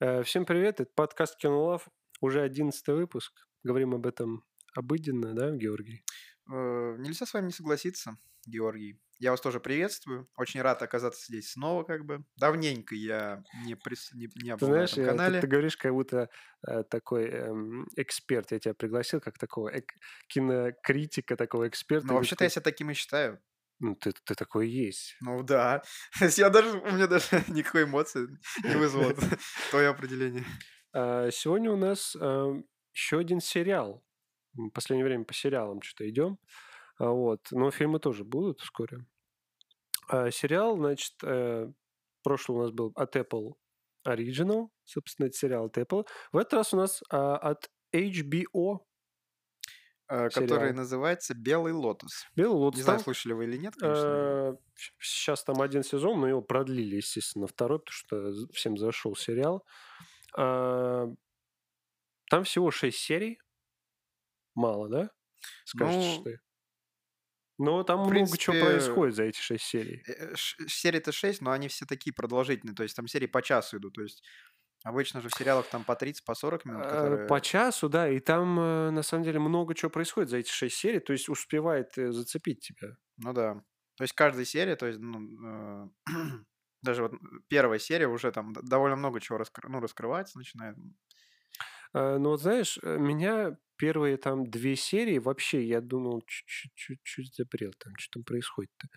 Э, Всем привет, это подкаст Кинолав, уже одиннадцатый выпуск. Говорим об этом обыденно, да, Георгий? Э, Нельзя с вами не согласиться, Георгий. Я вас тоже приветствую. Очень рад оказаться здесь снова, как бы. Давненько я не, прис... не, не Ты был на этом ты, канале. ты говоришь, как будто э, такой эм, эксперт. Я тебя пригласил как такого эк- кинокритика, такого эксперта. Ты вообще-то я себя таким и считаю. Ну, ты, ты такой есть. Ну да. Я даже, у меня даже никакой эмоции не вызвало твое определение. А, Сегодня у нас еще один сериал. В последнее время по сериалам что-то идем. А, Вот. Но фильмы тоже будут вскоре. А, Сериал, значит, э, прошлый у нас был от Apple Original, собственно, это сериал от Apple. В этот раз у нас от HBO Э, Который сериал. называется «Белый лотос». Белый лотос. Не знаю, слышали вы или нет, конечно. сейчас там один сезон, но его продлили, естественно, второй, потому что всем зашел сериал. А, Там всего шесть серий. Мало, да? Скажешь Ну, ты? Но там в много чего принципе, происходит за эти шесть серий. Э, Серии-то 6, но они все такие продолжительные. То есть там серии по часу идут. То есть обычно же в сериалах там по 30, по 40 минут, Э, которые... По часу, да, и там э, на самом деле много чего происходит за эти шесть серий, то есть успевает э, зацепить тебя. Ну да. То есть каждая серия, то есть, ну, э, даже вот первая серия уже там довольно много чего раскры- ну, раскрывается, начинает. Но вот знаешь, меня первые там две серии вообще, я думал, чуть-чуть запрел там, что там происходит-то.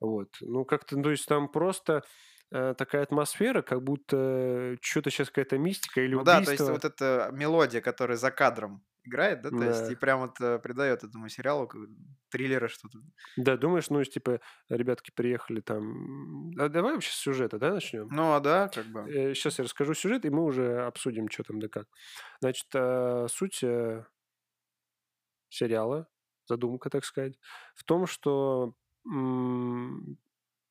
Вот. Ну, как-то, то есть там просто э, такая атмосфера, как будто что-то сейчас какая-то мистика или Ну да, то есть вот эта мелодия, которая за кадром играет, да, то есть и Да. прям вот э, придает этому сериалу триллера что-то. Да, думаешь, ну, типа, ребятки приехали там... А давай вообще с сюжета, да, начнем? Ну а да, как бы. Сейчас я расскажу сюжет, и мы уже обсудим, что там да как. Значит, э, суть э, сериала, задумка, так сказать, в том, что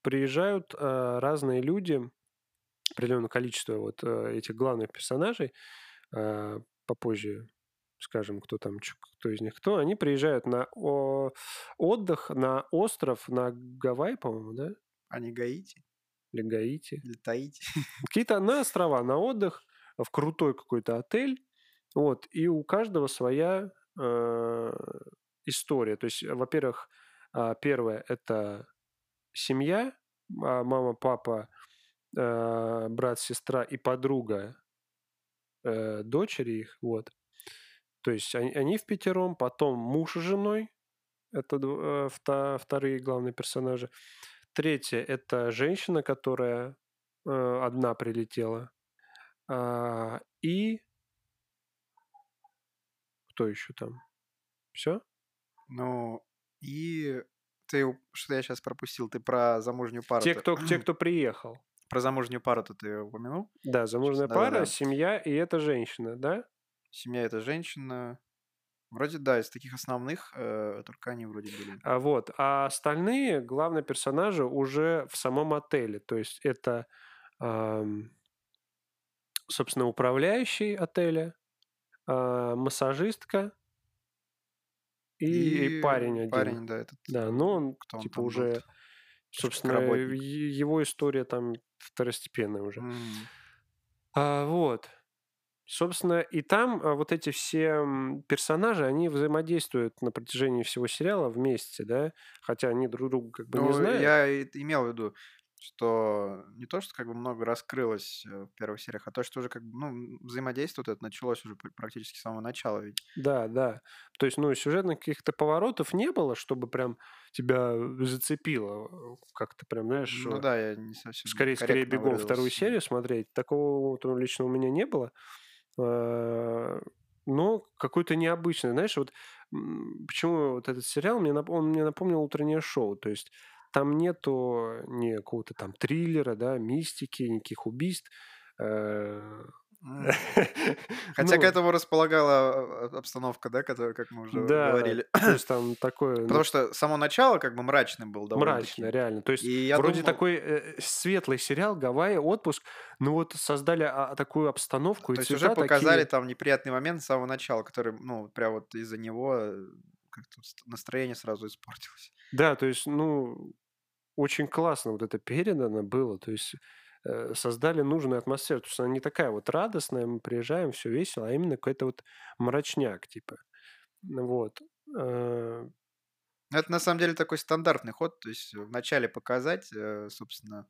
приезжают э, разные люди, определенное количество вот э, этих главных персонажей, э, попозже скажем, кто там, кто из них кто, они приезжают на о- отдых на остров, на Гавайи, по-моему, да? А не Гаити Или Гаити. или Таити. Какие-то на острова, на отдых, в крутой какой-то отель. Вот, и у каждого своя э, история. То есть, во-первых, а, первое – это семья, мама, папа, э, брат, сестра и подруга э, дочери их, вот. То есть они, они в пятером, потом муж с женой, это э, вторые главные персонажи. Третье – это женщина, которая э, одна прилетела. А, и кто еще там? Все? Ну и ты что я сейчас пропустил? Ты про замужнюю пару. Те, кто, те, кто приехал. Про замужнюю пару-то ты упомянул? Да, замужняя Да, пара, да, да. семья и эта женщина, да? Семья это женщина. Вроде да, из таких основных э, только они вроде были. А вот, а остальные главные персонажи уже в самом отеле. То есть это, ам, собственно, управляющий отеля, а, массажистка и, и парень один. Парень, да, этот. Да, но он кто он типа был-то? уже, как собственно, работник. его история там второстепенная уже. М. А, вот. Собственно, и там а, вот эти все персонажи, они взаимодействуют на протяжении всего сериала вместе, да, хотя они друг друга как бы не Ну, знают. я имел в виду, что не то, что как бы много раскрылось э, в первых сериях, а то, что уже как бы, ну, взаимодействие вот это началось уже пр- практически с самого начала ведь. Да, да. То есть, ну, сюжетных каких-то поворотов не было, чтобы прям тебя зацепило э, как-то прям, знаешь, Ну э, да, я не совсем скорее, скорее бегом вторую выразился. серию смотреть. Такого вот, ну, лично у меня не было. Но какой-то необычный, знаешь, вот почему вот этот сериал мне он мне напомнил утреннее шоу, то есть там нету ни какого-то там триллера, да, мистики, никаких убийств. Э. Хотя к ну, этому располагала э, обстановка, да, которая, как мы уже да, говорили. то есть там такое, ну, Потому что само начало как бы мрачным был довольно-таки. Мрачно, реально. То есть И вроде думал, такой э, светлый сериал, Гавайи, отпуск, но вот создали а, такую обстановку и то есть уже показали такие. там неприятный момент с самого начала, который, ну, прям вот из-за него э, как-то ст- настроение сразу испортилось. Да, то есть, ну, очень классно вот это передано было. То есть э, создали нужную атмосферу. То есть она не такая вот радостная, мы приезжаем, все весело, а именно какой-то вот мрачняк, типа. Вот. Э, Это на самом деле такой стандартный ход, то есть вначале показать, э, собственно,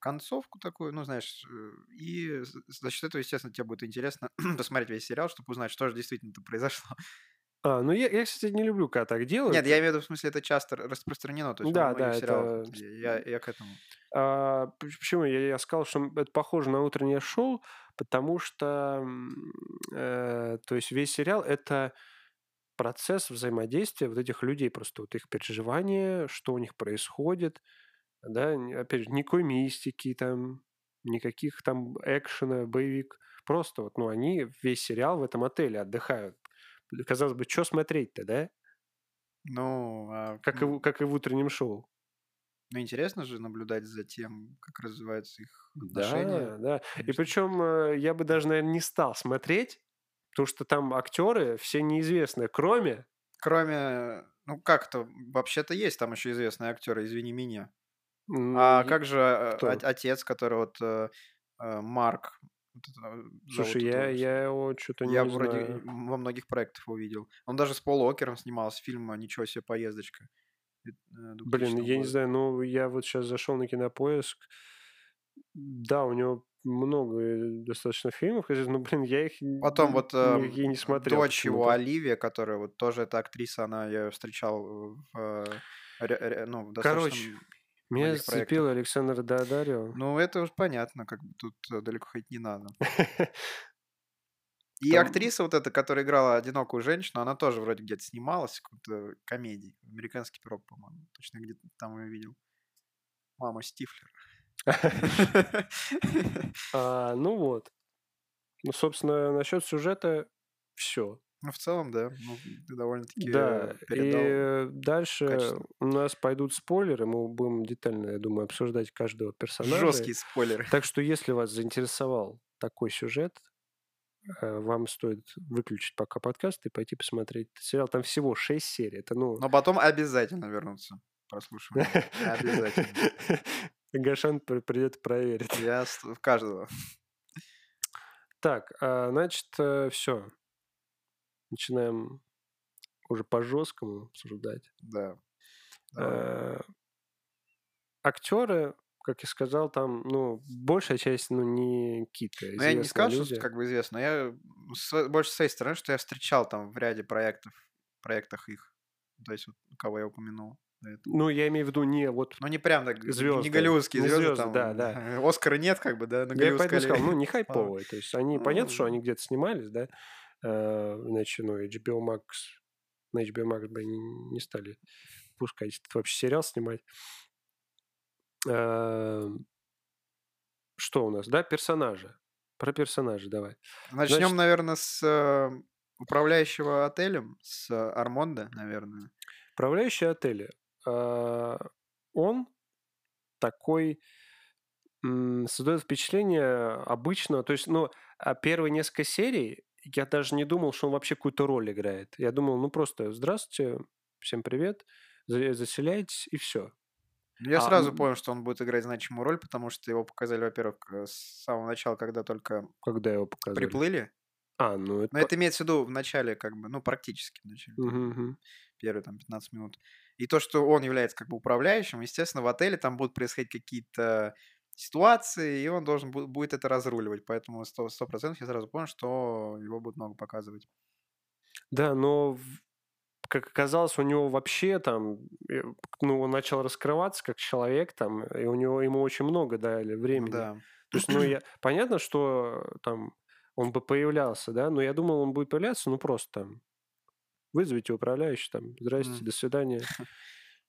концовку такую, ну, знаешь, э, и за счет этого, естественно, тебе будет интересно посмотреть весь сериал, чтобы узнать, что же действительно-то произошло. А, ну я, я, кстати, не люблю, когда так делают. Нет, я имею в виду, в смысле, это часто распространено, то есть Да, да, сериалах. это... Я, я к этому. А, почему я, я сказал, что это похоже на утреннее шоу, потому что, э, то есть весь сериал это процесс взаимодействия вот этих людей, просто вот их переживания, что у них происходит, да, опять же, никакой мистики там, никаких там экшена, боевик, просто вот, ну, они весь сериал в этом отеле отдыхают. Казалось бы, что смотреть-то, да? Ну, а, Как и, м, в- как и в утреннем шоу. ну, интересно же наблюдать за тем, как развиваются их отношения. Да, да. И конечно. причем я бы даже, наверное, не стал смотреть, потому что там актеры все неизвестные, кроме... Кроме, ну как-то, вообще-то есть там еще известные актеры, извини меня. А как же э, Кто? от- отец, который вот э, э, Марк, э, Слушай, я, я его что-то я не вроде знаю. во многих проектах его видел. Он даже с Пол Уокером снимался, фильм «Ничего себе поездочка» э, Блин, 2000 я не знаю, ну я вот сейчас зашел на кинопоиск. Да, у него много э, достаточно фильмов, но, блин, я их Потом вот э, никакие не смотрел дочь его. Оливия, которая вот тоже эта актриса, она я её встречал в, ну, в Короче, достаточно меня зацепил проектах. Александр Дадарио. Ну, это уж понятно, как бы тут э, далеко ходить не надо. И Там актриса вот эта, которая играла одинокую женщину, она тоже вроде где-то снималась в какой-то комедии. «Американский пирог», по-моему. Точно где-то там ее видел. Мама Стифлер. А, ну вот. Ну, собственно, насчет сюжета все. Ну, в целом, да. Ну, ты довольно-таки Да, э, передал и дальше качественно. у нас пойдут спойлеры, мы будем детально, я думаю, обсуждать каждого персонажа. Жесткие спойлеры. Так что, если вас заинтересовал такой сюжет, э, вам стоит выключить пока подкаст и пойти посмотреть сериал. Там всего 6 серий. Это, ну... Но потом обязательно вернуться к прослушиванию. Обязательно. Гашан при- придет проверит. Я в каждого. Так, а, значит, все. Начинаем уже по-жесткому обсуждать. Да. Э, Актеры, как я сказал, там, ну, большая часть, ну, не какие-то Ну, я не скажу, что как бы известно, но я с- больше с своей стороны, что я встречал там в ряде проектов, проектах их. То есть, вот, кого я упомянул. Ну, я имею в виду не вот Ну, не прям так, не звезды. голливудские Не звезды, звезды, там, да, да. Оскара нет, как бы, да, на Я поэтому сказал, ну, не хайповые. То есть они, понятно, что Ну, они где-то снимались, да, иначе, ну, HBO Max, на HBO Max бы они не стали пускать этот вообще сериал снимать. Э, Что у нас, да, персонажи. Про персонажа давай. Начнем, Значит, наверное, с э, управляющего отелем, с э, Армонда, наверное. управляющий отеля, а, он такой создает впечатление обычного, то есть, ну, а первые несколько серий я даже не думал, что он вообще какую-то роль играет. Я думал, ну просто здравствуйте, всем привет, за- заселяйтесь и все. Я А сразу понял, что он будет играть значимую роль, потому что его показали, во-первых, э, с самого начала, когда только когда его показывали? приплыли. А, ну это... Но это имеется в виду в начале, как бы, ну, практически в начале, мгм. первые там 15 минут. И то, что он является как бы управляющим, естественно, в отеле там будут происходить какие-то ситуации, и он должен бу- будет это разруливать. Поэтому сто сто процентов я сразу понял, что его будут много показывать. Да, но как оказалось, у него вообще там, э, ну, он начал раскрываться как человек там, и у него ему очень много дали времени. Да. То есть, ну, я... понятно, что там он бы появлялся, да, но я думал, он будет появляться, ну, просто там, вызовите управляющий, там, здрасте, М. до свидания.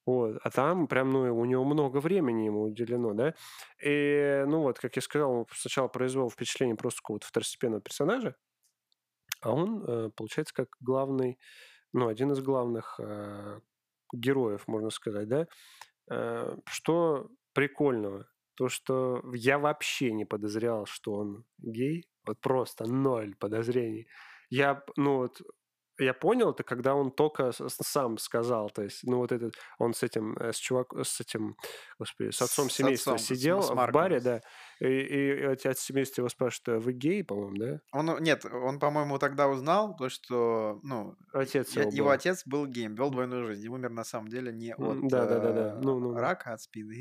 Вот. А там прям, ну, у него много времени ему уделено, да. И, ну, вот, как я сказал, он сначала произвел впечатление просто какого-то второстепенного персонажа, а он, э, получается, как главный, ну, один из главных э, героев, можно сказать, да. Э, Что прикольного? То, что я вообще не подозревал, что он гей. Вот просто ноль подозрений. Я, ну вот, я понял это, когда он только сам сказал, то есть, ну вот этот, он с этим, э, с чувак, с этим, господи, с отцом С семейства отцом, сидел с в баре, да, и, и отец семейства его спрашивает, «А вы гей, по-моему, да? Он, э, нет, он, по-моему, тогда узнал то, что, ну, Отец я- его его был. отец был геем, вел двойную жизнь, и умер на самом деле не от М, Да-да-да-да, э, ну-ну-ну. рака, от спида.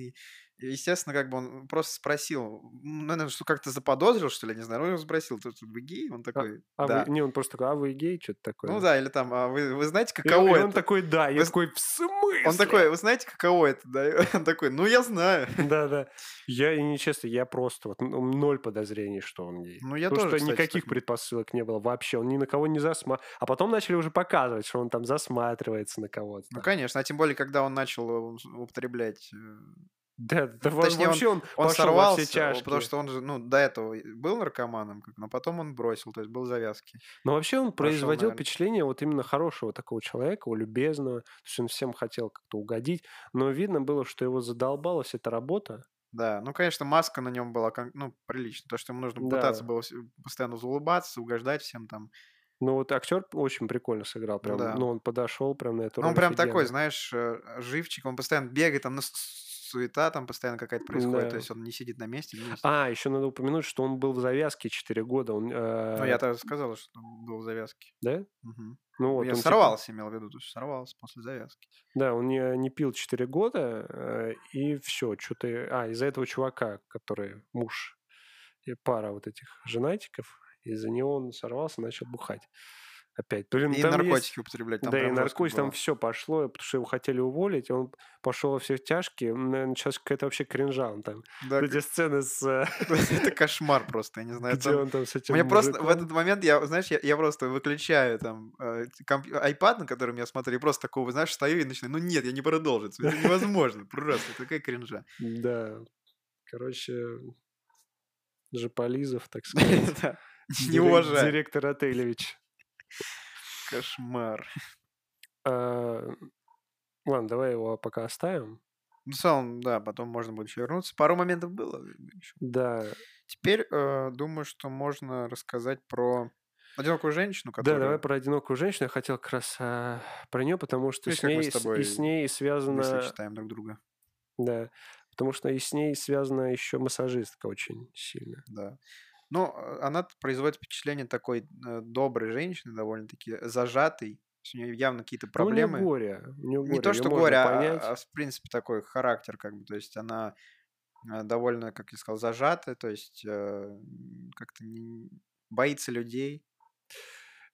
И, и, естественно, как бы он просто спросил, м, наверное, что как-то заподозрил, что ли, не знаю, ну, он спросил, тут вы гей? Он такой, А да. вы, не, он просто такой, а вы гей, что-то такое. Ну да, или там, а вы, вы знаете, И, каково он- и это? он такой, да, я Вы такой, в смысле? Он такой, вы знаете, каково это? Да? Он такой, ну я знаю. Да-да. Я, и нечестно, я просто вот ну, ноль подозрений, что он гей. Ну я Потому тоже, что кстати, никаких так- предпосылок не было вообще. Он ни на кого не засматривается. А потом начали уже показывать, что он там засматривается на кого-то. Ну конечно, а тем более, когда он начал э, употреблять э, Да, да Точнее, он- вообще он, Он сорвался, все тяжкие. потому что он же, ну, до этого был наркоманом, но потом он бросил, то есть был завязки. Но вообще он производил наверное. впечатление вот именно хорошего такого человека, любезного. То есть он всем хотел как-то угодить. Но видно было, что его задолбала вся эта работа. Да, ну, конечно, маска на нем была, ну, прилично, то, что ему нужно Да. пытаться было постоянно улыбаться, угождать всем там. Но вот актер очень прикольно сыграл. Прям, да. ну, он подошел прям на эту Ну, он прям офигенно. такой, знаешь, э, живчик, он постоянно бегает, там ну, суета там постоянно какая-то происходит, Да. то есть он не сидит на месте. не. А, еще надо упомянуть, что он был в завязке 4 года. Он, Ну, э, я тогда сказал, что он был в завязке. Да? Мгм. Ну вот, я он типа- сорвался, имел в виду, то есть сорвался после завязки. Да, он не, не пил 4 года, э, и все, что-то... А, из-за этого чувака, который муж и пара вот этих женатиков, из-за него он сорвался, начал бухать. Опять. Блин, И там есть- наркотики употреблять. Там да, и наркотики, там все пошло, потому что его хотели уволить, он пошел во все тяжкие. Сейчас какая-то вообще кринжа. Он там. Да, Эти сцены с... э, это кошмар просто, я не знаю. Где там- он там с этим Мне просто в этот момент, я, знаешь, я, я просто выключаю там э, компью- iPad, на котором я смотрю, и просто такого, знаешь, стою и начинаю, ну нет, я не продолжу, это невозможно, просто такая кринжа. Да. Короче, Жополизов, так сказать. Не уважаю. Директор Отелевич. Кошмар. А, Ладно, давай его пока оставим. Ну, в целом, да, потом можно будет еще вернуться. Пару моментов было. ещё. Да, Теперь э, думаю, что можно рассказать про одинокую женщину, которая... да, давай про одинокую женщину. Я хотел как раз а, про нее, потому что с мы ней, с тобой и с ней связано... читаем друг друга. Да, потому что и с ней связана еще массажистка очень сильно. Да. Ну, э, она производит впечатление такой э, доброй женщины, довольно-таки зажатой. То есть У нее явно какие-то Ну, у проблемы. горе. у неё Не горе, то, что горе, а, а в принципе такой характер, как бы. То есть она э, довольно, как я сказал, зажатая, то есть э, как-то не- боится людей.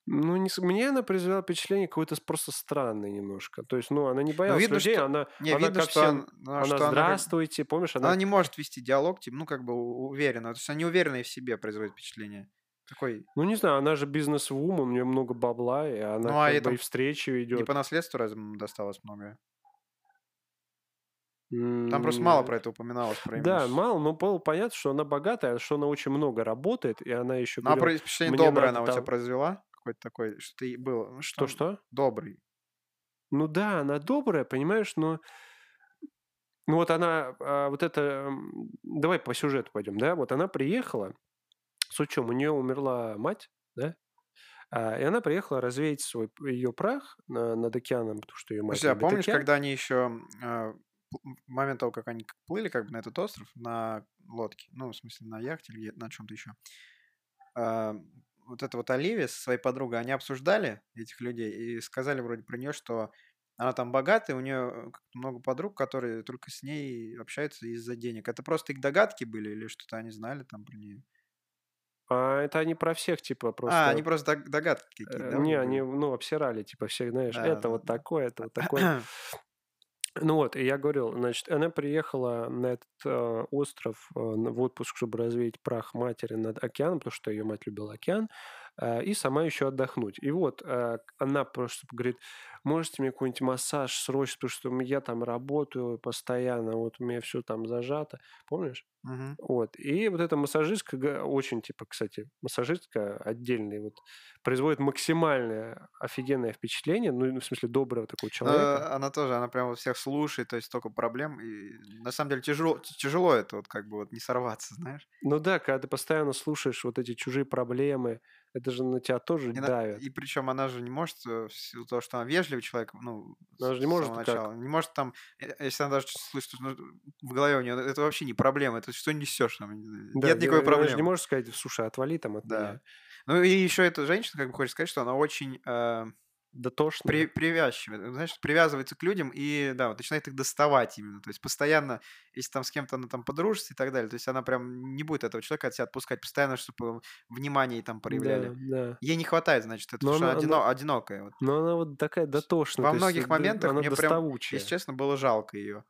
Ну, не мне она произвела впечатление какое-то просто странное немножко. То есть, ну, она не боялась видно, людей, что- она, Не, она видно, ко что, всем... он- ну, Она, что она, как- здравствуйте, помнишь, она... она не может вести диалог, типа, ну, как бы уверенно. То есть она неуверенная в себе производит впечатление. Такой, Ну, не знаю, она же бизнес-вумен, у нее много бабла, и она Ну, а как это бы и встречи ведет. не по наследству разве досталось много? Там просто мало про это упоминалось. Про Да, мало, но было понятно, что она богатая, что она очень много работает, и она еще Ну, а впечатление «Мне доброе она у тебя там- произвела? Какой-то такой, что ты был. Ну, Что-что? Добрый. Ну да, она добрая, понимаешь, но... Ну вот она, а, вот это... Давай по сюжету пойдем, да? Вот она приехала, с учем, у нее умерла мать, да? А, и она приехала развеять свой ее прах на- над океаном, потому что ее мать Слушай, а помнишь, океан. когда они еще в момент того, как они плыли как бы на этот остров на лодке, ну, в смысле, на яхте или на чем-то еще, а, вот эта вот Оливия со своей подругой, они обсуждали этих людей и сказали вроде про нее, что она там богатая, у нее много подруг, которые только с ней общаются из-за денег. Это просто их догадки были или что-то они знали там про нее? А это они про всех, типа, просто... А, они просто дог- догадки какие-то, э, да, Не, они, ну, обсирали, типа, всех, знаешь, Да, это да, вот да. такое, это вот такое. Ну вот, и я говорил, значит, она приехала на этот э, остров э, в отпуск, чтобы развеять прах матери над океаном, потому что ее мать любила океан, и сама еще отдохнуть. И вот э, она просто говорит, можете мне какой-нибудь массаж срочно, потому что я там работаю постоянно, вот у меня все там зажато, помнишь? Мгм. Вот. И вот эта массажистка очень, типа, кстати, массажистка отдельный, вот, производит максимальное офигенное впечатление, ну, ну, в смысле, доброго такого человека. Э, Она тоже, она прям вот всех слушает, то есть столько проблем. И на самом деле тяжело, тяжело это вот как бы вот не сорваться, знаешь. Ну да, когда ты постоянно слушаешь вот эти чужие проблемы, это же на тебя тоже на- давит. и причем она же не может, э, в силу того, что она вежливый человек, ну, Она с, же не может самого как? начала. Не может там, э, если она даже слышит, что в голове у нее, это вообще не проблема, это что несешь там, э, Да, нет не- никакой она же не проблемы. может сказать, слушай, отвали там от Да. меня. Ну и еще эта женщина, как бы хочет сказать, что она очень э, Дотошно. при, привязчивая, знаешь, привязывается к людям и, да, вот начинает их доставать именно, то есть постоянно, если там с кем-то она там подружится и так далее, то есть она прям не будет этого человека от себя отпускать, постоянно, чтобы внимание ей там проявляли. Да, да. Ей не хватает, значит, это, потому что она- она она- одино- одинокая. Вот. Но она вот такая дотошная. Во то есть, многих да, моментах она мне прям, если честно, было жалко ее.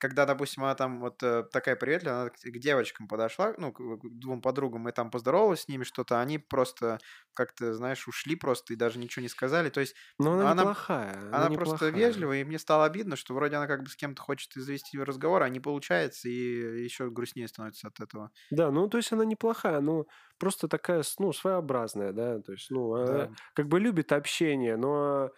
Когда, допустим, она там вот э, такая приветливая, она к девочкам подошла, ну, к двум подругам, и там поздоровалась с ними что-то, они просто как-то, знаешь, ушли просто и даже ничего не сказали. То есть Но она, она- неплохая. Она, она просто неплохая. вежливая, и мне стало обидно, что вроде она как бы с кем-то хочет завести разговор, а не получается, и еще грустнее становится от этого. Да, ну то есть она неплохая, ну просто такая, ну, своеобразная, да, то есть, ну, она Да. как бы любит общение, но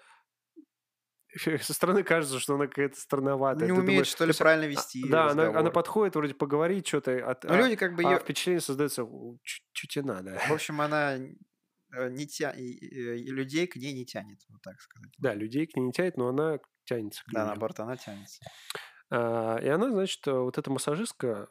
со стороны кажется, что она какая-то странноватая. Не Ты умеет, думаешь, что то ли, правильно а, вести Да, она, она подходит, вроде поговорить что-то, от, Но а, люди как бы а ее... впечатление создается, что тебе надо. В общем, она э, не тя... людей к ней не тянет, вот так сказать. Да, людей к ней не тянет, но она тянется к Да, людям. наоборот, она тянется. А, и она, значит, э, вот эта массажистка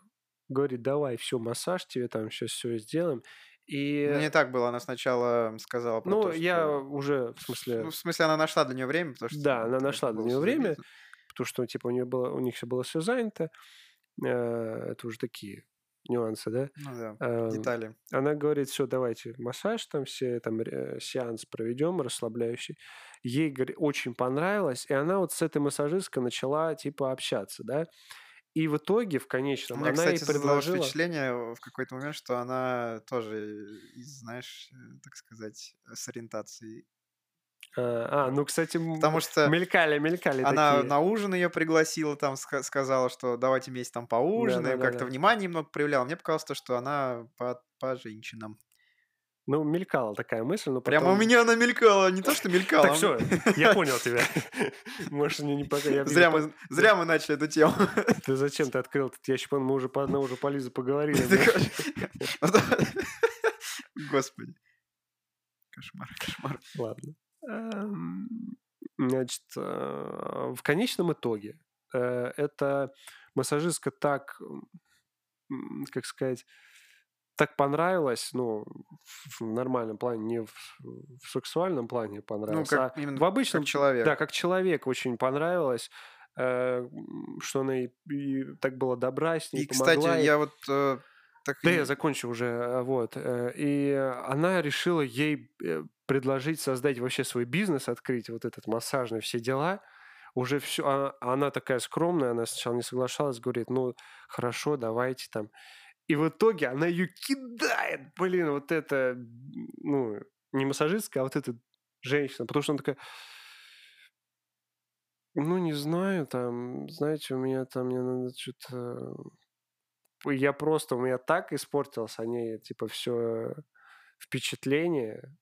говорит, давай, все, массаж тебе там сейчас все сделаем. И, Ну, не так было. Она сначала сказала про ну, то, я что... уже, в смысле, Ну, в смысле, она нашла для нее время, потому что... Да, она нашла для нее время. забито. потому что, типа, у, нее было, у них все было все занято. Э, Это уже такие нюансы, да. Ну да, Эм, детали. Она говорит, все, давайте массаж там все, там сеанс проведем расслабляющий. Ей говорит, очень понравилось, и она вот с этой массажисткой начала типа общаться, да. И в итоге, в конечном, меня, она кстати, создалось предложила... впечатление в какой-то момент, что она тоже знаешь, э, так сказать, с ориентацией. А, а, ну, кстати, Потому что мелькали, мелькали она такие. на ужин ее пригласила, там ска- сказала, что давайте вместе там поужинаем, как-то Да-да-да-да. внимание немного проявляла. Мне показалось, то, что она по, по женщинам. Ну, мелькала такая мысль, но Прямо у потом- меня она мелькала, не то, что мелькала. Так все, я понял тебя. Можешь мне не пока. Зря мы, зря мы начали эту тему. Ты зачем ты открыл этот ящик? Мы уже по одному уже по Лизе поговорили. Господи. Кошмар, кошмар. Ладно. Эм, Значит, э, в конечном итоге э, эта массажистка так, как сказать, так понравилась, ну, в нормальном плане, не в, в сексуальном плане Ну, понравилась, как а в обычном, как человек. да, как человек очень понравилась, э, что она и, и так была добра с ней, И, кстати, помогла ей. я вот э, так Да, я закончу уже, э, вот. э, И она решила ей э, предложить создать вообще свой бизнес, открыть вот этот массажный, все дела. Уже все, она такая скромная, она сначала не соглашалась, говорит, ну, хорошо, давайте там. И в итоге она ее кидает, блин, вот это, ну, не массажистка, а вот эта женщина, потому что она такая, ну, не знаю, там, знаете, у меня там, мне надо что-то... Я просто, у меня так испортилось о ней, типа, все впечатление.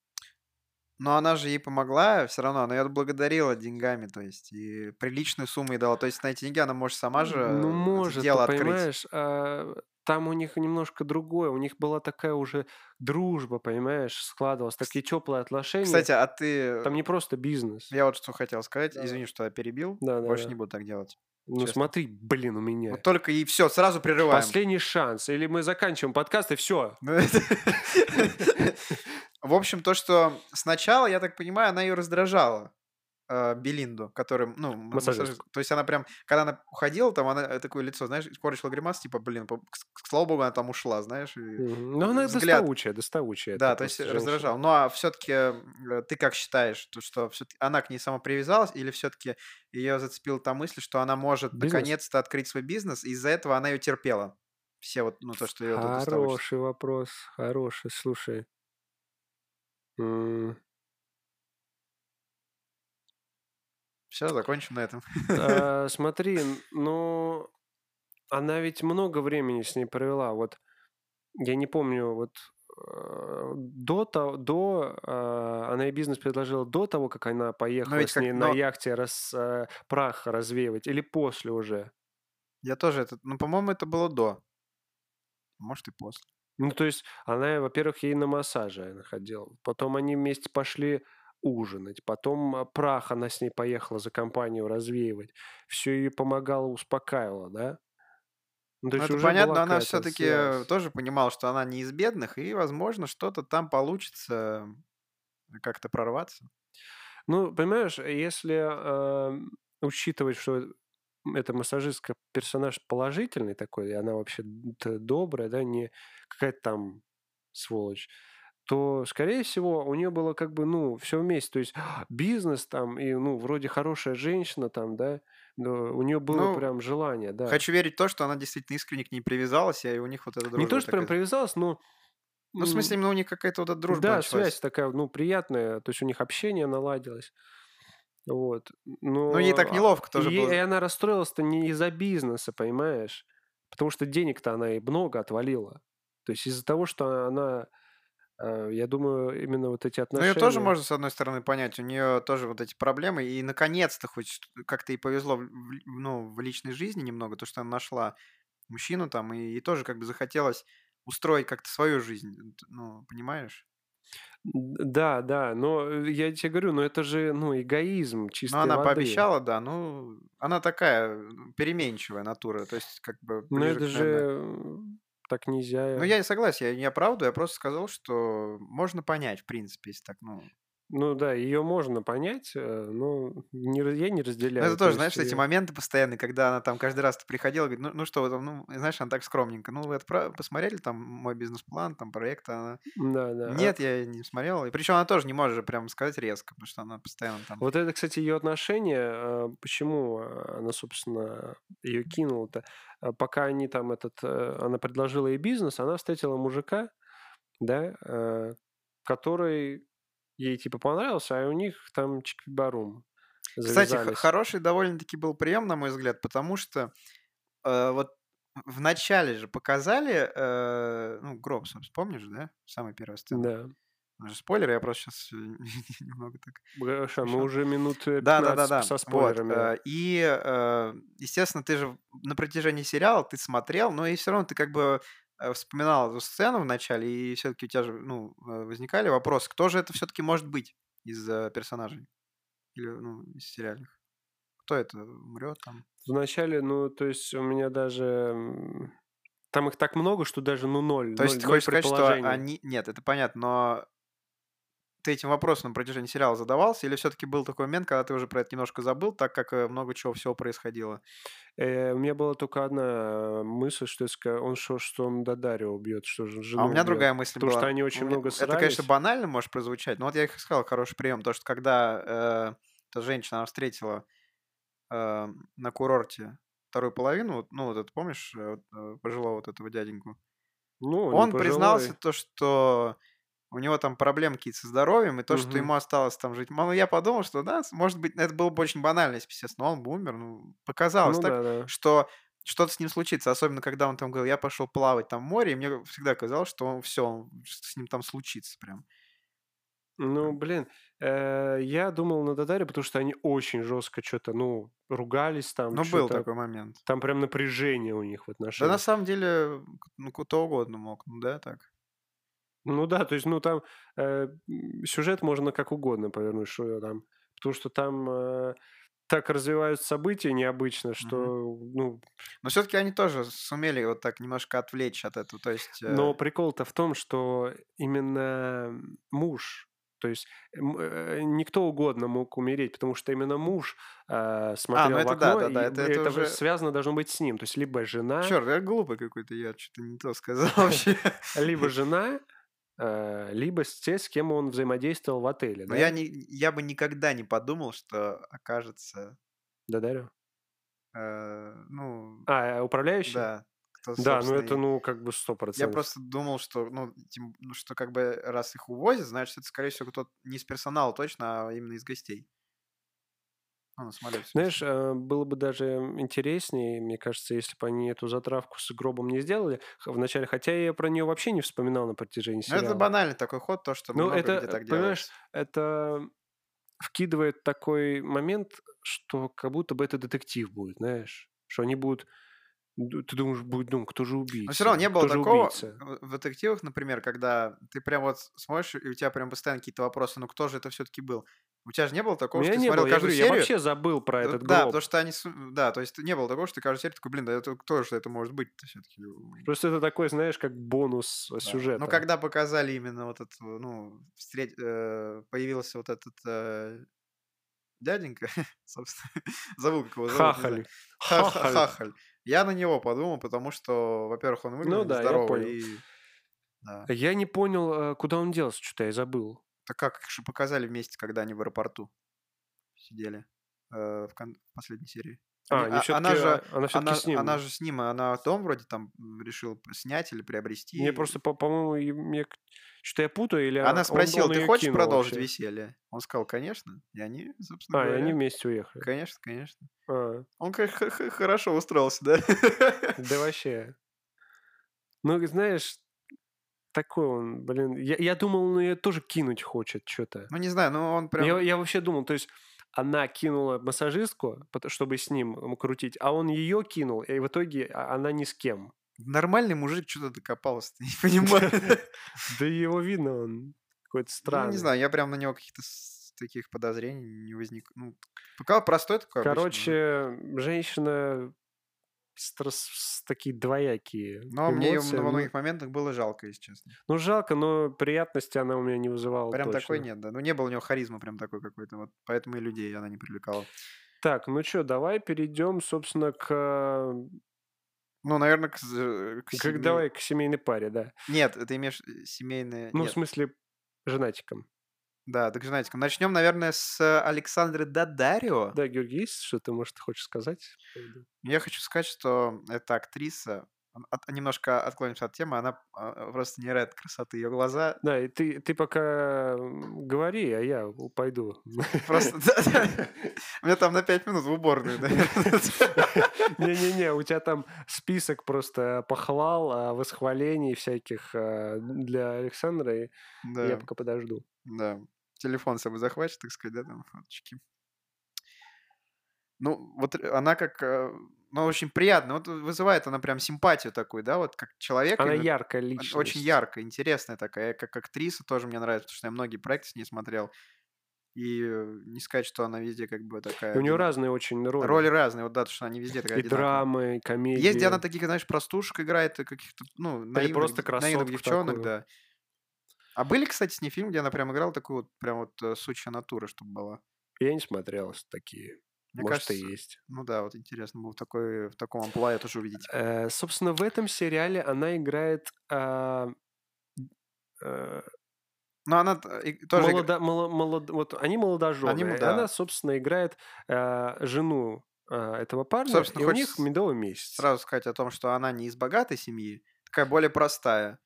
Но она же ей помогла все равно, она ее отблагодарила деньгами, то есть, и приличную сумму ей дала. То есть на эти деньги она может сама же ну, может, дело ты открыть. понимаешь, а, там у них немножко другое. У них была такая уже дружба, понимаешь, складывалась, такие теплые отношения. Кстати, а ты... там не просто бизнес. Я вот что хотел сказать, Да. извини, что я перебил, Да, да, больше да. не буду так делать. Ну, честно. смотри, блин, у меня. Вот только и все, сразу прерываем. Последний шанс. Или мы заканчиваем подкаст, и все. Ну, В общем, то, что сначала, я так понимаю, она ее раздражала, э, Белинду, который, ну, Массажистку. массажист. То есть она прям, когда она уходила, там она э, такое лицо, знаешь, корчила гримас, типа, блин, по- слава богу, она там ушла, знаешь. и- Ну, она взгляд. доставучая, доставучая. Да, то есть раздражал. Ну, а все-таки ты как считаешь, то, что она к ней сама привязалась, или все-таки ее зацепила та мысль, что она может наконец-то открыть свой бизнес, и из-за этого она ее терпела? Все вот, ну, то, что ее. Хороший вопрос, хороший, слушай. М, Все, закончим на этом. а, Смотри, ну, она ведь много времени с ней провела. Вот я не помню, вот э, до того, до, э, она ей бизнес предложила до того, как она поехала ведь с как- ней на но- яхте рас, э, прах развеивать, или после уже? Я тоже это... Ну, по-моему, это было до. Может, и после. Ну, то есть она, во-первых, ей на массаже она ходила. Потом они вместе пошли ужинать. Потом а, прах она с ней поехала за компанию развеивать. Все ее помогало, успокаивало, да? Ну, то ну, это понятно, но она все-таки тоже понимала, что она не из бедных, и, возможно, что-то там получится как-то прорваться. Ну, понимаешь, если э, учитывать, что эта массажистка персонаж положительный такой, и она вообще добрая, да, не какая-то там сволочь, то, скорее всего, у нее было как бы, ну, все вместе. То есть бизнес там, и, ну, вроде хорошая женщина там, да, но у нее было ну, прям желание, да. Хочу верить в то, что она действительно искренне к ней привязалась, и у них вот это. Не то, что прям привязалась, но... Ну, в смысле, именно у них какая-то вот эта дружба Да, началась. связь такая, ну, приятная, то есть у них общение наладилось. Вот. Но... Ну, ей так неловко тоже и, было. И она расстроилась-то не из-за бизнеса, понимаешь? Потому что денег-то она и много отвалила. То есть из-за того, что она я думаю, именно вот эти отношения... Ну, ее тоже можно, с одной стороны, понять. У нее тоже вот эти проблемы. И, наконец-то, хоть как-то ей повезло в, ну, в личной жизни немного, то, что она нашла мужчину там, и ей тоже как бы захотелось устроить как-то свою жизнь. Ну, понимаешь? Да, да, но э, я тебе говорю, ну это же, ну, эгоизм чистой Ну, она воды. пообещала, да, ну, она такая переменчивая натура, то есть как бы Но это же так нельзя. Ну, я не согласен, я не оправдываю, я просто сказал, что можно понять, в принципе, если так, ну... Ну да, ее можно понять, э, но не, я не разделяю. Ну, это тоже, знаешь, эти моменты постоянные, когда она там каждый раз приходила, говорит, ну, ну что вы там, ну, знаешь, она так скромненько, ну, вы это посмотрели там мой бизнес-план, там проект, она... Да, да. Нет, я не смотрел. И причем она тоже не может прям сказать резко, потому что она постоянно там... Вот это, кстати, ее отношение, а, почему она, собственно, ее кинула-то, а, пока они там этот, э, она предложила ей бизнес, она встретила мужика, да, э, который ей типа понравился, а у них там чикбарум. Кстати, хороший довольно-таки был прием, на мой взгляд, потому что э, вот в начале же показали, э, ну, гроб, помнишь, да? Самая первая сцена. Да. Ну, спойлеры, я просто сейчас немного так... Хорошо, мы уже минуты 15 да, да, да, да. со спойлерами. Вот, э, и, э, естественно, ты же на протяжении сериала ты смотрел, но и все равно ты как бы Э, вспоминал эту сцену в начале, и все-таки у тебя же ну, э, возникали вопросы, кто же это все-таки может быть из э, персонажей? Или, ну, из сериальных? Кто это умрет там? В начале, ну, то есть у меня даже... Там их так много, что даже, ну, ноль. То есть ноль, ты хочешь сказать, что они... Нет, это понятно, но ты этим вопросом на протяжении сериала задавался, или все-таки был такой момент, когда ты уже про это немножко забыл, так как э, много чего всего происходило? Э, у меня была только одна мысль, что он что, что он Дадарио убьет, что жену А у меня убьет. другая мысль Потому была. что они очень много срались. Это, конечно, банально может прозвучать, но вот я их сказал, хороший прием, то, что когда э, эта женщина встретила э, на курорте вторую половину, ну вот это помнишь, э, э пожилого вот этого дяденьку? Ну, он признался то, что у него там проблемы какие-то со здоровьем, и то, угу. что ему осталось там жить. Ну, я подумал, что да, может быть, это было бы очень банально, естественно, он бы умер. Ну, показалось ну, так, да, да. что что-то с ним случится, особенно когда он там говорил, я пошел плавать там в море, и мне всегда казалось, что он все, с ним там случится прям. Ну, блин, э, я думал на Дадаре, потому что они очень жестко что-то, ну, ругались там. Ну, был такой момент. Там прям напряжение у них в отношениях. Да, на самом деле, ну, кто угодно мог, ну, да, так. Ну да, то есть, ну там э, сюжет можно как угодно повернуть, что там, потому что там э, так развиваются события необычно, что, mm-hmm. ну... Но все-таки они тоже сумели вот так немножко отвлечь от этого, то есть... Э... Но прикол-то в том, что именно муж, то есть э, никто угодно мог умереть, потому что именно муж э, смотрел а, ну это в окно, да, да, да, это, это, это уже связано должно быть с ним. То есть либо жена... Черт, я глупый какой-то, я что-то не то сказал вообще. Либо жена, либо с те, с кем он взаимодействовал в отеле. Но да? я, не, я бы никогда не подумал, что окажется... Да, Дарю? Э, ну... А, управляющий? Да. Кто, да, ну это, ну, как бы сто процентов. Я просто думал, что, ну, тем, ну, что как бы раз их увозят, значит, это, скорее всего, кто-то не из персонала точно, а именно из гостей. Ну, Знаешь, э, было бы даже интереснее, мне кажется, если бы они эту затравку с гробом не сделали вначале, хотя я про нее вообще не вспоминал на протяжении сериала. Ну, это банальный такой ход, то, что ну, много это, где так понимаешь, это вкидывает такой момент, что как будто бы это детектив будет, знаешь, что они будут ты думаешь, будет, ну, кто же Но убийца? все равно не было Кто такого убийца? в детективах, например, когда ты прям вот смотришь, и у тебя прям постоянно какие-то вопросы, ну кто же это все-таки был? У тебя же не было такого, что ты не смотрел было, я каждую говорю, я серию, вообще забыл про Э, этот Да, гроб. потому что они... Да, то есть не было такого, что ты каждую серию такой, блин, да это кто же это может быть все-таки? Просто это такой, знаешь, как бонус э, Да. сюжета. Но когда показали именно вот это, ну, встреч... э, появился вот этот э, дяденька, собственно, забыл, как его зовут. Хахаль. Ха- ха- Хахаль. Хахаль. Я на него подумал, потому что, во-первых, он Ну выглядит да, я здоровый понял. и... Да. Я не понял, э, куда он делся, что-то я забыл. Так как их же показали вместе, когда они в аэропорту сидели э, в кон- в последней серии. А, Они- а- она же, а, она она, с ним. она же с ним, она дом вроде там решил снять или приобрести. Мне просто, по- по-моему, к- что-то я путаю, или Она он- спросила, он ты её хочешь продолжить вообще? веселье? Он сказал, конечно. И они, собственно А, и они говоря, вместе уехали. конечно, конечно. А, Он как хорошо устроился, да? да вообще. Ну, знаешь, такой он, блин. Я, я думал, ну, ее тоже кинуть хочет что-то. Ну, не знаю, ну он прям... Я, я вообще думал, то есть она кинула массажистку, чтобы с ним крутить, а он ее кинул, и в итоге а- она ни с кем. Нормальный мужик что-то докопался, ты не понимаю. Да его видно, он какой-то Ну, странный. не знаю, я прям на него каких-то таких подозрений не возник. Ну, пока простой такой. Короче, женщина с, такие двоякие Но мне её эмоции. во многих моментах было жалко, если честно. ну, жалко, но приятности она у меня не вызывала Прям такой точно. нет, да. Ну, не было у него харизмы прям такой какой-то. Вот поэтому и людей она не привлекала. Так, ну что, давай перейдем, собственно, к, Ну, наверное, к, к семей- давай к семейной паре, да. Нет, это имеешь э, семейные... Ну, в Нет, смысле, женатиком. Да, так знаете, начнем, наверное, с Александры Дадарио. Да, Георгий, есть что ты, может, хочешь сказать? Я хочу сказать, что эта актриса, от- немножко отклонимся от темы, она а, просто невероятно красоты. Ее глаза Да, и ты, ты пока говори, а я пойду. просто... У меня там на 5 минут в уборную. Не-не-не, у тебя там список просто похвал, а, восхвалений всяких а, для Александра, и я пока подожду. да. Телефон с собой захватишь, так сказать, да, там фоточки. Ну, вот р- она как, э, ну, очень приятно. Вот вызывает она прям симпатию такую, да, вот как человек. Она яркая личность. Очень яркая, интересная такая. Как актриса тоже мне нравится, потому что я многие проекты с ней смотрел. И э, не сказать, что она везде как бы И такая... у нее разные очень роли. Роли разные, вот да, то, что она не везде такая И одинаковая. драмы, и комедии. Есть, где она таких, знаешь, простушек играет, каких-то, ну, наивных, просто наивных девчонок, такую. да. А были, кстати, с ней фильм, где она прям играла такую вот, прям вот э, сучья натура, чтобы была. Я не смотрел такие. Мне Может, кажется, и есть. ну да, вот интересно было в, такой, в таком амплуа тоже увидеть. Э, собственно, в этом сериале она играет а, э, Но она и тоже... игра- молодо- моло- молод- вот они молодожены. мо- и да. Она, собственно, играет э, жену э, этого парня, Собственно, и у них медовый месяц. Сразу сказать о том, что она не из богатой семьи, такая более простая.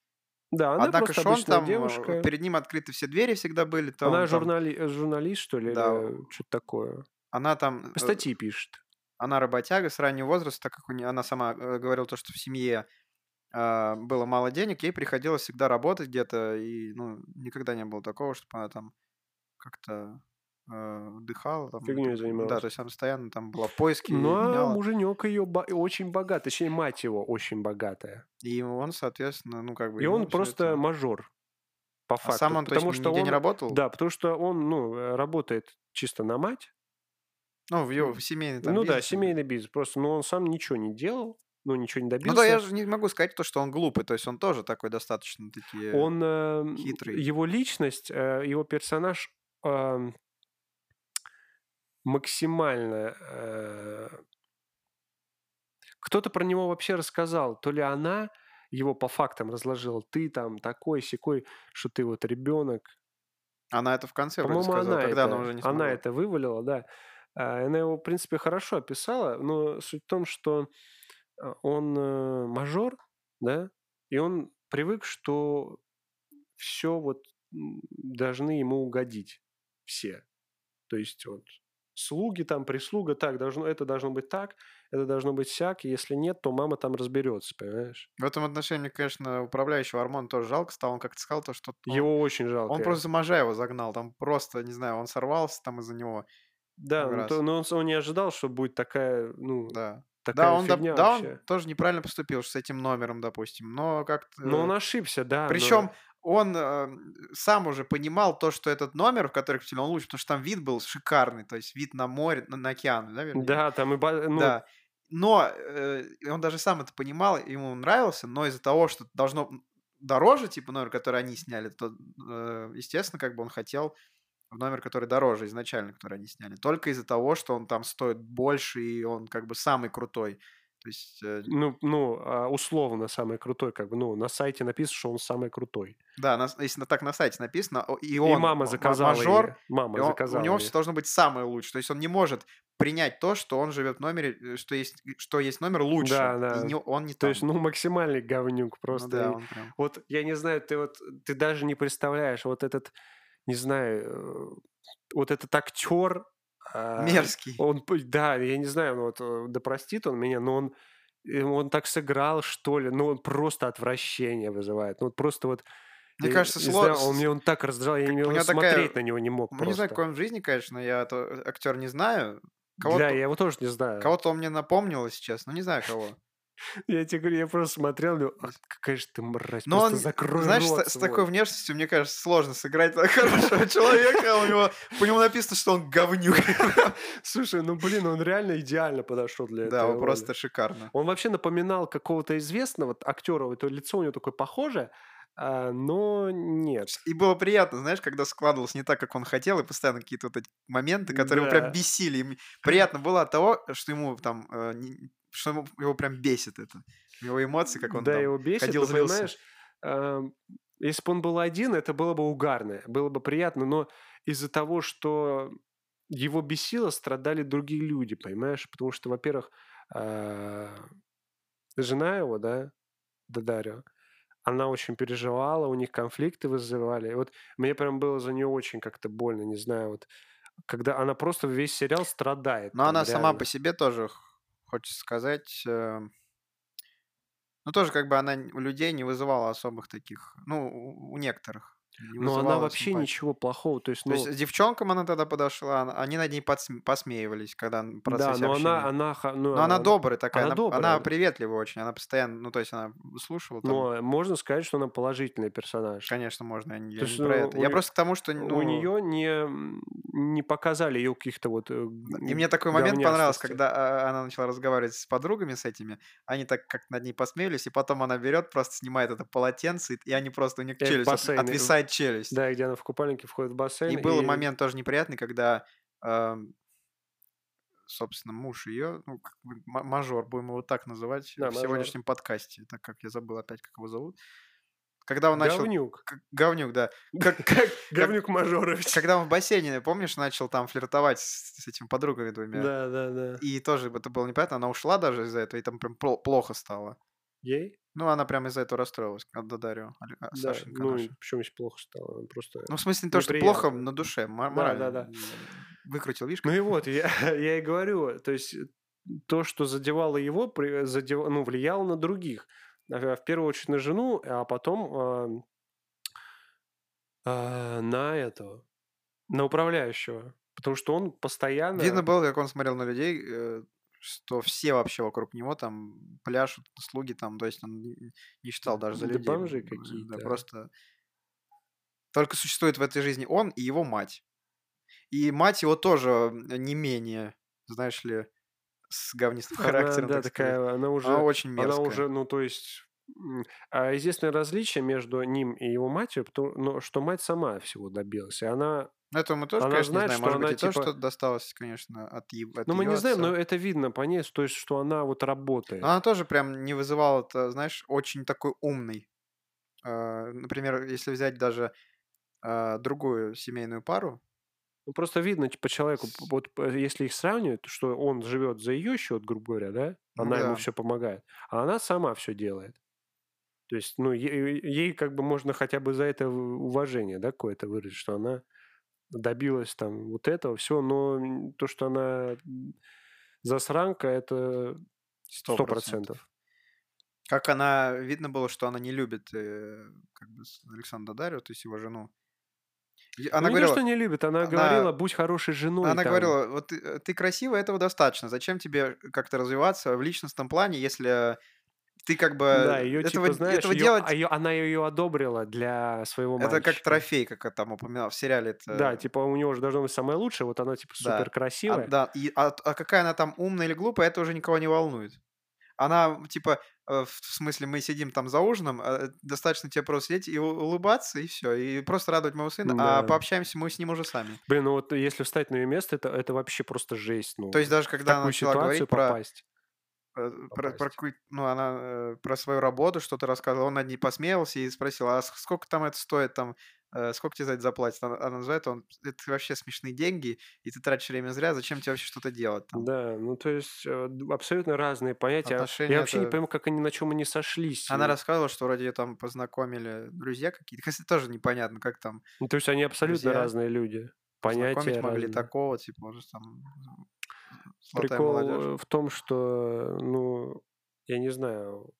Да, она Однако просто Шон обычная там, э, девушка. перед ним открыты все двери всегда были. То Она он там- журнали- э, журналист, что ли, Да. или что-то такое. она там... э, Статьи пишет. она работяга с раннего возраста, так как у нее, она сама э, говорила то, что в семье а, было мало денег, ей приходилось всегда работать где-то, и ну, никогда не было такого, чтобы она там как-то э, отдыхала. Там, Фигней Да, занималась. то есть она постоянно там была в поиске, Ну, а меняла. муженек ее очень богат, точнее, мать его очень богатая. И он, соответственно, ну как бы... И он просто это- мажор, по А факту. сам он, то есть, потому что нигде он, не работал? Да, потому что он, ну, э, работает чисто на мать. Ну, в его семейный там ну да, бизнес. семейный бизнес. Просто, но он сам ничего не делал, ну, ничего не добился. Ну да, я же не могу сказать то, что он глупый, то есть он тоже такой достаточно такие... Он, э, хитрый. его личность, э, его персонаж эм, максимально... э, Кто-то про него вообще рассказал, то ли она его по фактам разложила, ты там такой секой, что ты вот ребенок. Она это в конце По-моему, сказала, она, когда это, она уже не она смогла. это вывалила, да. А, Она его, в принципе, хорошо описала, но суть в том, что а, он э, мажор, да, и он привык, что все вот должны ему угодить, все. То есть вот слуги там, прислуга, так, должно, это должно быть так, это должно быть сяк, если нет, то мама там разберется, понимаешь? В этом отношении, конечно, управляющего Армона тоже жалко стало. Он как-то сказал, то, что он, Его очень жалко. он просто Можаева загнал. Там просто, не знаю, он сорвался там из-за него. Да, много ну, то- но он, он не ожидал, что будет такая, ну, Да. такая Да, он, фигня да, он вообще. тоже неправильно поступил с этим номером, допустим, но как-то... Ну, он ошибся, да, но... Он э, сам уже понимал то, что этот номер, в который он лучше, потому что там вид был шикарный, то есть вид на море, на, на океан, да, вернее? Да, там и... ба- Ну, Да. Но э, он даже сам это понимал, ему нравился, но из-за того, что должно дороже, типа номер, который они сняли, то, э, естественно, как бы он хотел в номер, который дороже изначально, который они сняли. Только из-за того, что он там стоит больше, и он как бы самый крутой. То есть, э, ну, ну, а, условно самый крутой, как бы, ну, на сайте написано, что он самый крутой. да, на- если так на сайте написано, и И он, мама ма- заказала мажор, ей. Мама и он- заказала у него все должно быть самое лучшее. То есть он не может принять то, что он живет в номере, э, что есть, что есть номер лучше. Да, и да. не- он не То там. есть, ну, максимальный говнюк Ну просто. да, И он прям... Вот, я не знаю, ты вот, ты даже не представляешь, вот этот, не знаю, э, вот этот актер, Мерзкий. он, да, я не знаю, ну вот, э, да простит он меня, но он, э, он так сыграл, что ли, ну, он просто отвращение вызывает. Ну, вот просто вот, Мне я кажется, не сло- знаю, он мне он так раздражал, я не него такая- смотреть на него не мог Ну, не знаю, просто. какой он в жизни, конечно, я это актер не знаю. Кого-то, Да, я его тоже не знаю. кого-то он мне напомнил сейчас, но не знаю кого. Я тебе говорю, я просто смотрел, ну, какая же ты мразь, Но просто он, закрой знаешь, рот с, с такой внешностью, мне кажется, сложно сыграть хорошего человека. У него, по нему написано, что он говнюк. Слушай, ну, блин, он реально идеально подошел для Да, этой он просто шикарно. Он вообще напоминал какого-то известного актера, это лицо у него такое похожее, а, но нет. И было приятно, знаешь, когда складывалось не так, как он хотел, и постоянно какие-то вот эти моменты, которые его Да. прям бесили. Приятно было от того, что ему там, э, что ему, его прям бесит это. Его эмоции, как он да, там его бесит, ходил, но, понимаешь, ам, если бы он был один, это было бы угарно, было бы приятно, но из-за того, что его бесило, страдали другие люди, понимаешь? Потому что, во-первых, а, жена его, да, Дадарио, она очень переживала, у них конфликты вызывали. И вот мне прям было за нее очень как-то больно, не знаю, вот когда она просто весь сериал страдает. Но она сама реально. по себе тоже, хочется сказать, э, ну тоже как бы она у людей не вызывала особых таких, ну у некоторых. Не Но она вообще симпатии. ничего плохого, то есть, То ну, есть девчонкам она тогда подошла, она- они над ней посмеивались, когда в да, но общения. она, она, ну, Но она добрая такая, она она, она добрая. приветливая очень, она постоянно, ну то есть она выслушивала там. но можно сказать, что она положительный персонаж. Конечно, можно, я не, я То не есть, про ну, это. у Я не- просто к тому, что... Ну, У нее не, не показали ее каких-то вот... э, И мне такой момент понравился, когда а, она начала разговаривать с подругами с этими, они так как над ней посмеялись, и потом она берет, просто снимает это полотенце, и, они просто, у них в челюсть, от- и отвисает челюсть. Да, где она в купальнике входит в бассейн. И был момент тоже неприятный, когда, ам, собственно, муж ее, ну, как бы ма- мажор, будем его так называть Да, в мажор. сегодняшнем подкасте, так как я забыл опять, как его зовут. Когда он начал... Говнюк. Говнюк, да. Как, как- Говнюк Мажорович. когда он в бассейне, помнишь, начал там флиртовать с, с этими подругами двумя. Да, да, да. И тоже это было непонятно, она ушла даже из-за этого, и там прям пло- плохо стало. Ей? Ну, она прям из-за этого расстроилась, когда Дарью, а, Да. Сашенька Ну, наша. и почему здесь плохо стало? Просто... Ну, в смысле, не то, что плохо на душе, мо- Да, морально. да, да. Выкрутил, видишь? Ну и вот, я, я и говорю, то есть э, то, что задевало его, при- задев- ну, влияло на других. А, В первую очередь на жену, а потом ам, а, на этого, на управляющего. Потому что он постоянно... Видно было, как он смотрел на людей, э, что все вообще вокруг него там пляшут, слуги там, то есть он не считал даже за Да людей. бомжи Да, какие-то. просто только существует в этой жизни он и его мать. И мать его тоже не менее, знаешь ли, с говнистым Она, характером, да, так сказать. такая, она уже... Она очень Она мерзкая. уже, ну, то есть... А единственное различие между ним и его матерью, потому, ну, что мать сама всего добилась. И она... Ну, это мы тоже, она конечно, знает, не знаем. что Может она, быть, и то, типа- что досталось, конечно, от, ев- от Ну, мы не знаем, отца. но это видно по ней, то есть, что она вот работает. Но она тоже прям не вызывала, это, знаешь, очень такой умный. А, Например, если взять даже а, другую семейную пару, Ну, просто видно по человеку, вот п- если их сравнивать, что он живет за ее счет, грубо говоря, да, она ему да. все помогает, а она сама все делает. То есть, ну, ей, ей как бы можно хотя бы за это уважение, да, какое-то выразить, что она добилась там вот этого всего, но то, что она засранка, это Сто процентов. как она, видно было, что она не любит э, как бы Александра Дарью, то есть его жену. Она Ну, не говорила, что не любит, она она, говорила, будь хорошей женой она там. говорила, вот ты, э, ты красивая, этого достаточно. Зачем тебе как-то развиваться в личностном плане, если ты как бы Да, ее этого, типа, знаешь, этого ее, делать, а её- она ее одобрила для своего это как мальчика. трофей, как там упоминал в сериале. Да, Это, типа у него же должно быть самое лучшее, вот она типа супер да. А, красивая. да, и, а, а какая она там умная или глупая, это уже никого не волнует. Она, типа, э, в смысле, мы сидим там за ужином, а, достаточно тебе просто сидеть и улыбаться, и все, и просто радовать моего сына, а Да. пообщаемся мы с ним уже сами. Блин, ну вот если встать на ее место, это, это вообще просто жесть. Ну, То есть даже когда она начала говорить про, попасть. э, про, про какую- ну, она э, про свою работу что-то рассказывала, он над ней посмеялся и спросил, а сколько там это стоит, там, э, сколько тебе за это заплатят? Она, она называет, он, это вообще смешные деньги, и ты тратишь время зря, зачем тебе вообще что-то делать там? Да, ну то есть э, абсолютно разные понятия. Отношения Я вообще не это... пойму, как они на чем они сошлись. Она И, рассказывала, что вроде ее там познакомили друзья какие-то. Кстати, тоже непонятно, как там Ну, то есть они абсолютно друзья разные люди. Понятия могли разные. такого, типа, может, там Прикол молодежь. в том, что, ну, я не знаю,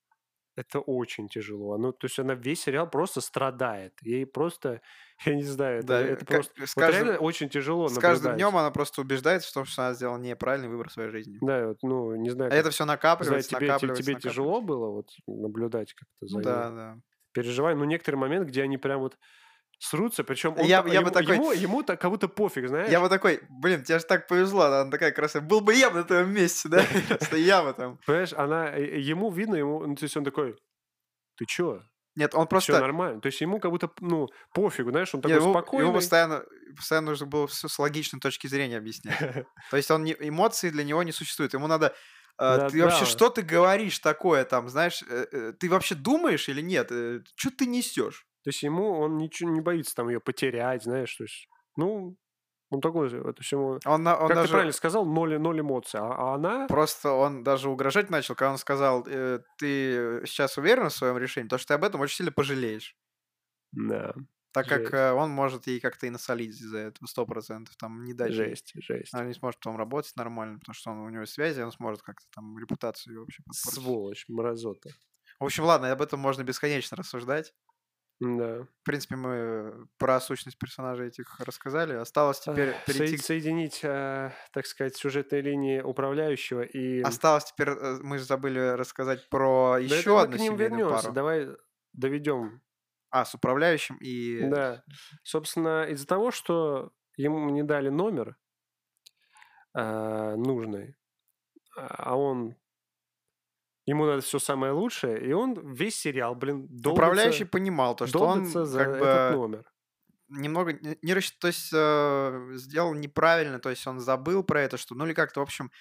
это очень тяжело. Ну, то есть она весь сериал просто страдает. Ей просто, я не знаю, это, Да, это просто... с Вот каждым, реально очень тяжело с каждым днем она просто убеждается в том, что она сделала неправильный выбор в своей жизни. Да, вот, ну, не знаю, А это как... все Не знаю, накапливается, тебе, те- накапливается, тебе тяжело накапливается. было вот наблюдать как-то за Ну ней? да, да. Переживай. Ну, некоторые моменты, где они прям вот срутся, причем он, Я, та- я бы ему, такой, ему, ему так как будто пофиг, я знаешь? бы такой, блин, тебе же так повезло, она такая красивая. Был бы я на твоем месте, да? Просто я бы там. Понимаешь, она, э, ему видно, ему, ну, то есть он такой, ты чё? Нет, он Все просто... нормально. То есть ему как будто, ну, пофигу, знаешь, он такой ему, ему спокойный. постоянно, постоянно нужно было все с логичной точки зрения объяснять. То есть он не, эмоции для него не существует. Ему надо... э, ты вообще, Да-да. что ты говоришь такое там, знаешь, э, ты вообще думаешь или нет? Что ты несешь? То есть ему он ничего не боится там ее потерять, знаешь, то есть, ну, он такой, же, то есть ему, Он, он как ты даже... правильно сказал, ноль, ноль эмоций, а, а она, Просто он даже угрожать начал, когда он сказал, э, ты сейчас уверен в своем решении, потому что ты об этом очень сильно пожалеешь. да, Так как жесть, э, он может ей как-то и насолить из-за этого, сто процентов, там, не дать ей. жесть, жесть. Она не сможет потом работать нормально, потому что он, у него связи, он сможет как-то там репутацию вообще подпортить. Сволочь, мразота. В общем, ладно, об этом можно бесконечно рассуждать. Да. В принципе, мы про сущность персонажей этих рассказали. Осталось теперь перейти... к- соединить, э, так сказать, сюжетные линии управляющего и... Осталось теперь... э, Мы же забыли рассказать про Да еще это мы одну к ним семейную вернемся, пару. давай доведем. А, с управляющим и... Да. Собственно, из-за того, что ему не дали номер э, нужный, а он ему надо все самое лучшее, и он весь сериал, блин, Управляющий долбится, понимал то, что он за как этот бы номер. немного не, расч- то есть э, сделал неправильно, то есть он забыл про это, что, ну или как-то, в общем,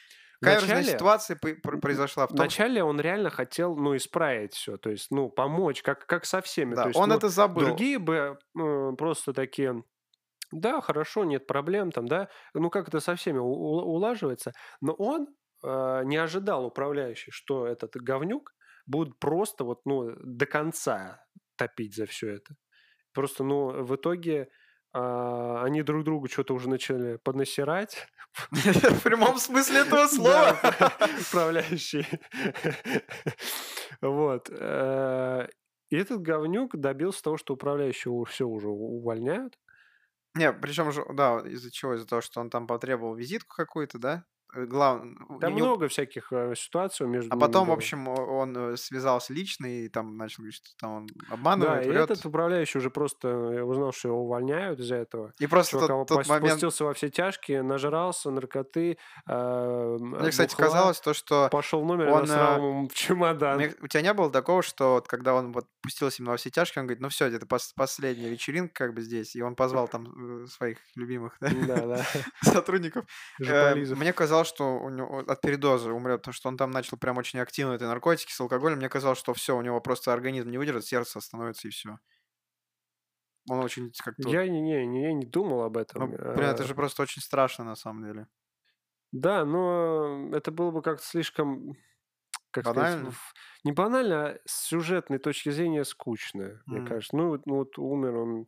каверзная Вначале, ситуация произошла в том, что, вначале он реально хотел, ну, исправить все, то есть, ну, помочь, как, как со всеми. да, То есть, он ну, это забыл. другие бы э, просто такие, да, хорошо, нет проблем, там, да, ну, как это со всеми улаживается, но он э, не ожидал управляющий, что этот говнюк будет просто вот, ну, до конца топить за все это. Просто, ну, в итоге а, они друг другу что-то уже начали поднасирать. В прямом смысле этого слова. управляющий. Вот. э, И этот говнюк добился того, что управляющего все уже увольняют. Не, причем же, да, из-за чего? Из-за того, что он там потребовал визитку какую-то, да? Главное, Там много всяких э, ситуаций между А потом, в было. общем, о- он э, связался лично и там начал говорить, что там он Да, обманывает, и врет. этот управляющий уже просто э, узнал, что его увольняют из-за этого. И просто Чувак тот, тот момент... спустился во все тяжкие, нажрался, наркоты, э, Мне, кстати, казалось то, что пошел в номер и он, насрал э, ему в чемодан. У тебя не было такого, что вот когда он вот пустился именно во все тяжкие, он говорит, ну все, это пос- последняя вечеринка как бы здесь, и он позвал там э, своих любимых да, Да, да. сотрудников. Э, Жополизов. Мне казалось, что у него от передоза умрет, потому что он там начал прям очень активно эти наркотики с алкоголем. Мне казалось, что все, у него просто организм не выдержит, сердце остановится и все. Он очень как-то... Я не, не, не, я не думал об Ну, этом. блин, это Э, же просто очень страшно на самом деле. Да, но это было бы как-то слишком, как сказать, Банально? в- не банально, а с сюжетной точки зрения скучно, мне М. кажется. Ну, вот- ну вот умер он,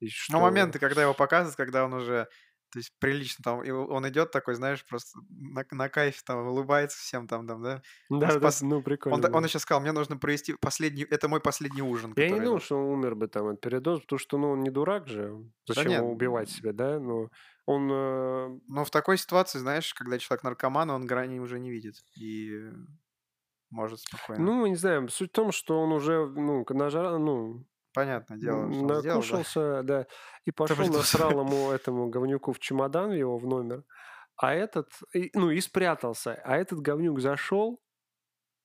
и Ну, моменты, когда его показывают, когда он уже То есть прилично там, и он идет такой, знаешь, просто на, на кайфе там улыбается всем там, там, да. Да, да, Спас- ну Он, прикольно. он было. еще сказал, мне нужно провести последний, это мой последний ужин. Я не думал, был». что он умер бы там от передоза, потому что, ну, он не дурак же. Да Зачем нет. ему убивать себя, да? Ну, он... э, Но в такой ситуации, знаешь, когда человек наркоман, он грани уже не видит. И может спокойно. Ну, не знаю, суть в том, что он уже, ну, нажрал, ну, Понятное дело, что он сделал, да. накушался, да, и пошел придумал. насрал ему, этому говнюку в чемодан его в номер, а этот, и- ну, и спрятался, а этот говнюк зашел,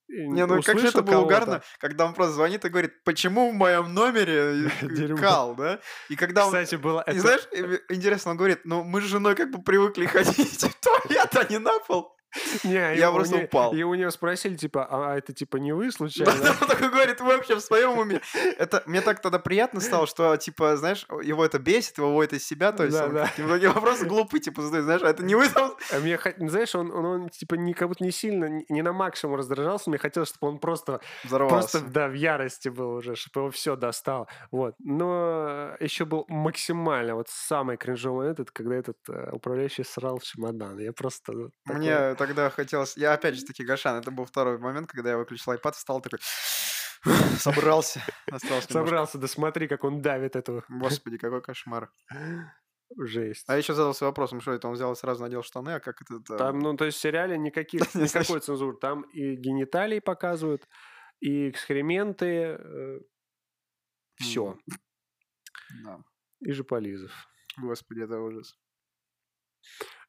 Не, ну как же это было угарно, когда он просто звонит и говорит, почему в моем номере э, кал, да? И когда он... Кстати, было... И знаешь, интересно, он говорит, ну мы с женой как бы привыкли ходить в туалет, а не на пол. Не, Я просто не- упал. И у него спросили, типа, а это типа не вы случайно? да, он такой говорит, вы вообще в своем уме. Это, мне так тогда приятно стало, что, типа, знаешь, его это бесит, его выводит из себя, то есть Да, он да. многие вопросы глупые, типа, задает, знаешь, а это не вы там... А мне, хот- знаешь, он, он, он, типа не, как будто не сильно, не на максимум раздражался, мне хотелось, чтобы он просто Взорвался. Просто, да, в ярости был уже, чтобы его все достал. Вот. Но еще был максимально, вот самый кринжовый этот, когда этот э, управляющий срал в чемодан. Я просто... ну, такой- Мне тогда хотелось... Я опять же таки, Гашан, это был второй момент, когда я выключил iPad, встал такой... Собрался. Осталось. Собрался, да смотри, как он давит эту Господи, какой кошмар. жесть. А я еще задался вопросом, что это он взял и сразу надел штаны, а как это... там? Там, ну, то есть в сериале никаких, никакой цензуры. Там и гениталии показывают, и экскременты, все. М. Да. И жополизов. Господи, это ужас.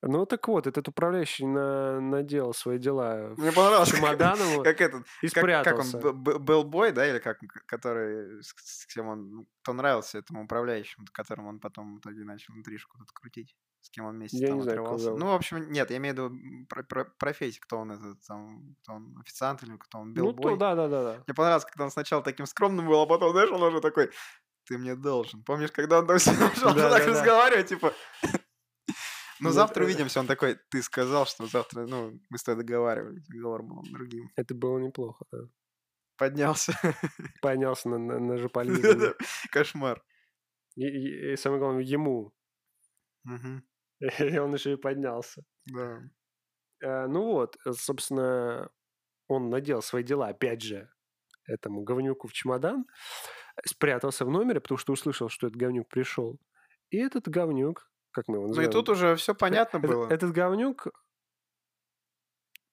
Ну, так вот, этот управляющий на, наделал свои дела Мне понравилось, как- чемодан ему Как этот, и как, как он, спрятался. Б- Б- Белбой, да, или как, который, с, кем он, ну, кто нравился этому управляющему, которому он потом в итоге начал интрижку тут крутить, с кем он вместе Я там не знаю, отрывался. зовут. Ну, в общем, нет, я имею в виду про, про- профессию, кто он этот, там, кто он, официант или кто он, Ну, Белбой. то, да, да, да, да. Мне понравилось, когда он сначала таким скромным был, а потом, знаешь, он уже такой, ты мне должен. Помнишь, когда он там все начал Да, так да, да. разговаривать, типа... Ну, Ну, завтра это- увидимся. Он такой, ты сказал, что завтра, ну, мы с тобой договаривались. Договор был другим. Это было неплохо, да. Поднялся. Поднялся на, на, на жополизм. Кошмар. И, и- и самое главное, ему. Мгм. И он еще и поднялся. Да. Э, Ну вот, э, собственно, он надел свои дела, опять же, этому говнюку в чемодан, спрятался в номере, потому что услышал, что этот говнюк пришел. И этот говнюк, как мы его Ну и называем? тут уже все понятно Этот- было. Этот говнюк,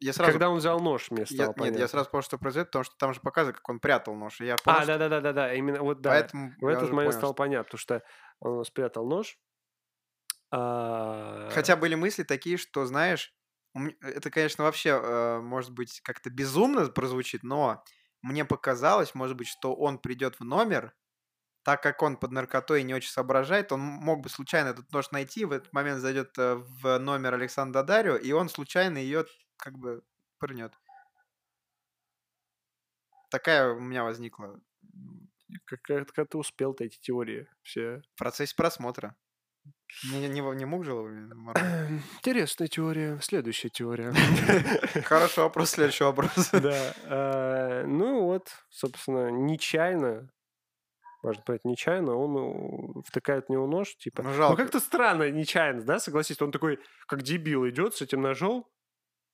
Я сразу... когда он взял нож, мне я- стало Нет, понятно. я сразу понял, что произойдет, потому что там же показывают, как он прятал нож. И я понял, А, что- да-да-да-да-да, именно вот да. Поэтому В я этот момент понял, стало что- понятно, потому что он спрятал нож. а, Хотя были мысли такие, что, знаешь, это, конечно, вообще, э, может быть, как-то безумно прозвучит, но мне показалось, может быть, что он придет в номер, так как он под наркотой не очень соображает, он мог бы случайно этот нож найти, в этот момент зайдет э, в номер Александра Дарио, и он случайно ее как бы пырнет. Такая у меня возникла Как, как- как ты успел-то эти теории все? в процессе просмотра. Не, не, не мог же? Интересная теория. Следующая теория. Хороший вопрос, следующий вопрос. Да. э, Ну вот, собственно, нечаянно, можно понять, нечаянно, он втыкает в него нож, типа. Ну, Ну жалко. как-то странно, нечаянно, да, согласись? Он такой, как дебил, идет с этим ножом.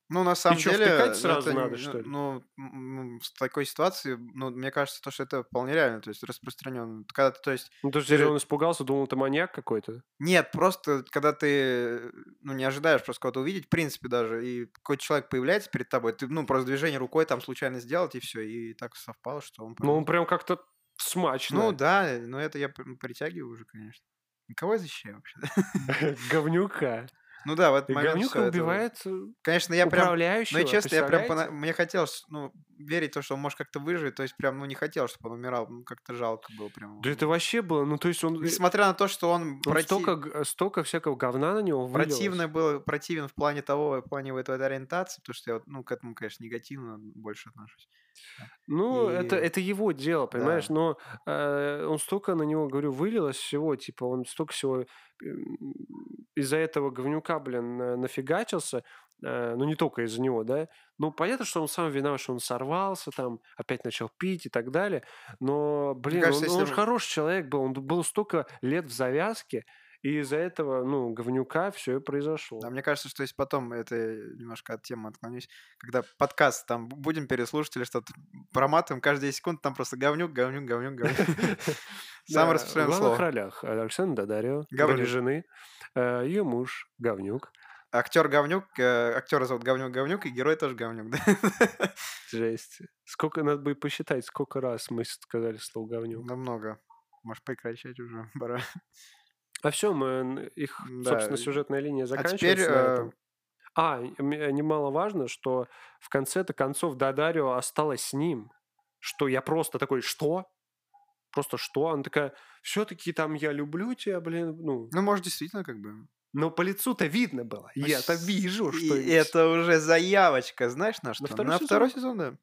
Ну, на самом чё, деле, втыкать ну, сразу это надо, что ли? Ну, м, в такой ситуации, ну, мне кажется, то, что это вполне реально, то есть распространенно. Когда ты, то есть, Ну, то есть Ты же- он испугался, думал, это маньяк какой-то. нет, просто когда ты, ну, не ожидаешь просто кого-то увидеть, в принципе, даже, и какой-то человек появляется перед тобой, ты, ну, просто движение рукой там случайно сделать, и все, и так совпало, что он... Ну, он прям как-то смачно. Ну, да, но это я притягиваю уже, конечно. Кого я защищаю вообще? Говнюка. Ну да, в этот И момент говнюка убивает э, Конечно, я прям... Ну и честно, я прям, мне хотелось, ну, верить в то, что он может как-то выжить, то есть прям, ну, не хотел, чтобы он умирал, ну, как-то жалко было прям. Да это вообще было, ну то есть он... э, Несмотря на то, что он, он проти- столько, столько всякого говна на него вылилось. противно был, противен в плане того, в плане вот этой ориентации, потому что я, вот, ну, к этому, конечно, негативно больше отношусь. Ну, это, И- это его дело, понимаешь, Да. но э, он столько на него, говорю, вылилось всего, типа, он столько всего из-за этого говнюка, блин, на- нафигачился, э, ну, не только из-за него, да, ну, понятно, что он сам виноват, что он сорвался, там, опять начал пить и так далее, но, блин, кажется, он, он же хороший человек был, он был столько лет в завязке, И из-за этого, ну, говнюка все и произошло. А мне кажется, что если потом, это немножко от темы отклонюсь, когда подкаст там будем переслушать или что-то проматываем, каждые 10 секунд там просто говнюк, говнюк, говнюк, говнюк. Самое распространенное В главных слово. ролях Александр Дадарио, роли жены, э, ее муж Говнюк. Актер говнюк, э, актера зовут говнюк говнюк, и герой тоже говнюк, да? Жесть. Сколько, надо будет посчитать, сколько раз мы сказали слово Говнюк. Намного. Может, прекращать уже, пора. А все, мы их, Да. собственно, сюжетная линия А заканчивается теперь, на э. А, немаловажно, что в конце-то концов Дадарио осталась с ним. Что я просто такой, что? Просто что? Она такая, все-таки там я люблю тебя, блин, ну. ну, может, действительно, как бы... Но по лицу-то видно было. Я-то вижу, что... И это уже заявочка, знаешь, на что? второй на сезон. второй сезон, да.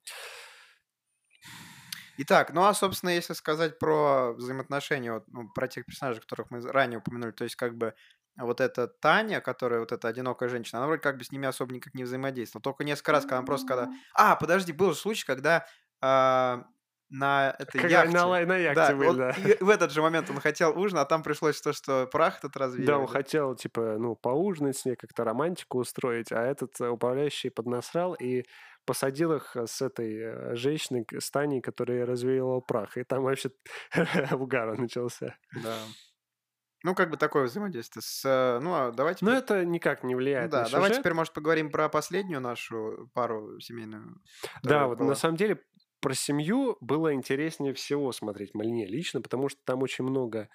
Итак, ну а, собственно, если сказать про взаимоотношения, вот, ну, про тех персонажей, которых мы ранее упомянули, то есть как бы вот эта Таня, которая вот эта одинокая женщина, она вроде как бы с ними особо никак не взаимодействовала. Только несколько раз, когда она просто когда... А, подожди, был же случай, когда а, на этой Когда яхте... на, на яхте Да, были, он- да. и в этот же момент он хотел ужин, а там пришлось то, что прах этот развеяли. Да, он хотел, типа, ну, поужинать с ней, как-то романтику устроить, а этот э, управляющий поднасрал и посадил их э, с этой э, женщиной, с Таней, которая развеяла прах. И там вообще угар начался. Да. Ну, как бы такое взаимодействие с... э, Ну, а давайте... Пер- это никак не ну влияет да, на давайте сюжет. теперь, может, поговорим про последнюю нашу пару семейную. Да, вот была. на самом деле про семью было интереснее всего смотреть мне лично, потому что там очень много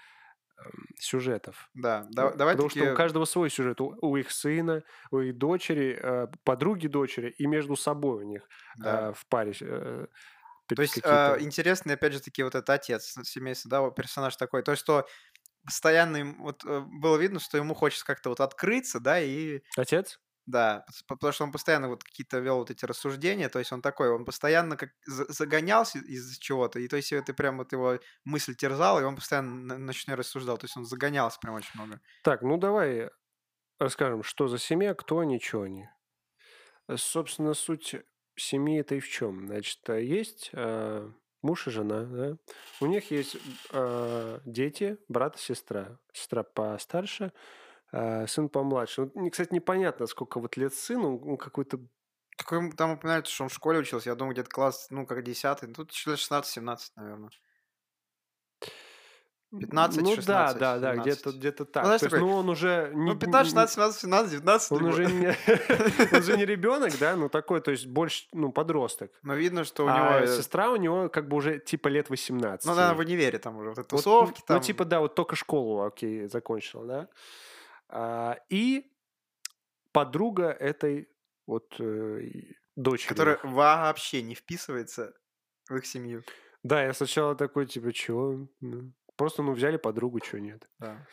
сюжетов. Да, да, давайте Потому что у каждого свой сюжет. У, у их сына, у их дочери, э, подруги дочери и между собой у них Да. э, в паре. э, То есть э, интересный, опять же таки, вот этот отец семейства, да, персонаж такой. То, что постоянно им вот э, было видно, что ему хочется как-то вот открыться, да, и Отец? Да, потому что он постоянно вот какие-то вел вот эти рассуждения, то есть он такой, он постоянно как за- загонялся из чего-то, и то есть это прям вот его мысль терзала, и он постоянно ночной рассуждал, то есть он загонялся прям очень много. Так, ну давай расскажем, что за семья, кто они, что они. Э, Собственно, суть семьи это и в чем? Значит, э, есть э, муж и жена, да? У них есть э, дети, брат и сестра. Сестра постарше, э, сын помладше. Мне, кстати, непонятно, сколько вот лет сыну, он какой-то Такой, там упоминается, что он в школе учился, я думаю, где-то класс, ну, как 10 тут еще 16-17, наверное. 15, ну, 16, да, да, да, 17. где-то где так. знаешь, То есть, такой, ну, он уже не, Ну, 15, 16, 17, 17, 19. он уже не, он же не ребенок, да, ну такой, то есть больше, ну подросток. Но видно, что у а него... э, сестра у него как бы уже типа лет 18. Ну, она в универе там уже, вот тусовки ну, там. Ну, типа, да, вот только школу, окей, закончила, да. А, и подруга этой вот э, дочери. Которая вообще не вписывается в их семью. Да, я сначала такой, типа, чего? Просто, ну, взяли подругу, чего нет. Да.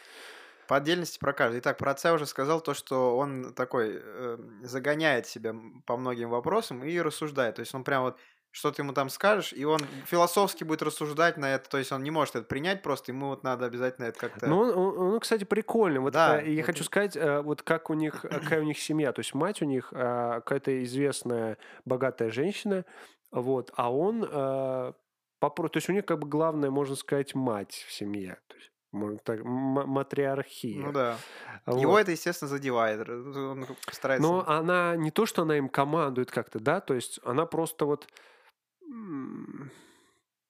По отдельности про каждый. Итак, про отца уже сказал то, что он такой э, загоняет себя по многим вопросам и рассуждает. То есть он прям вот что ты ему там скажешь, и он философски будет рассуждать на это. То есть он не может это принять просто, ему вот надо обязательно это как-то... Ну, он, он- кстати, прикольный. Вот Да, э, я вот хочу сказать, э, вот как у них, э, какая у них семья. То есть мать у них какая-то известная богатая женщина, вот, а он попро- то есть у них как бы главная, можно сказать, мать в семье. То есть, можно так, матриархия. ну да. Вот. Его это, естественно, задевает. Он старается... Но она не то, что она им командует как-то, да, то есть она просто вот,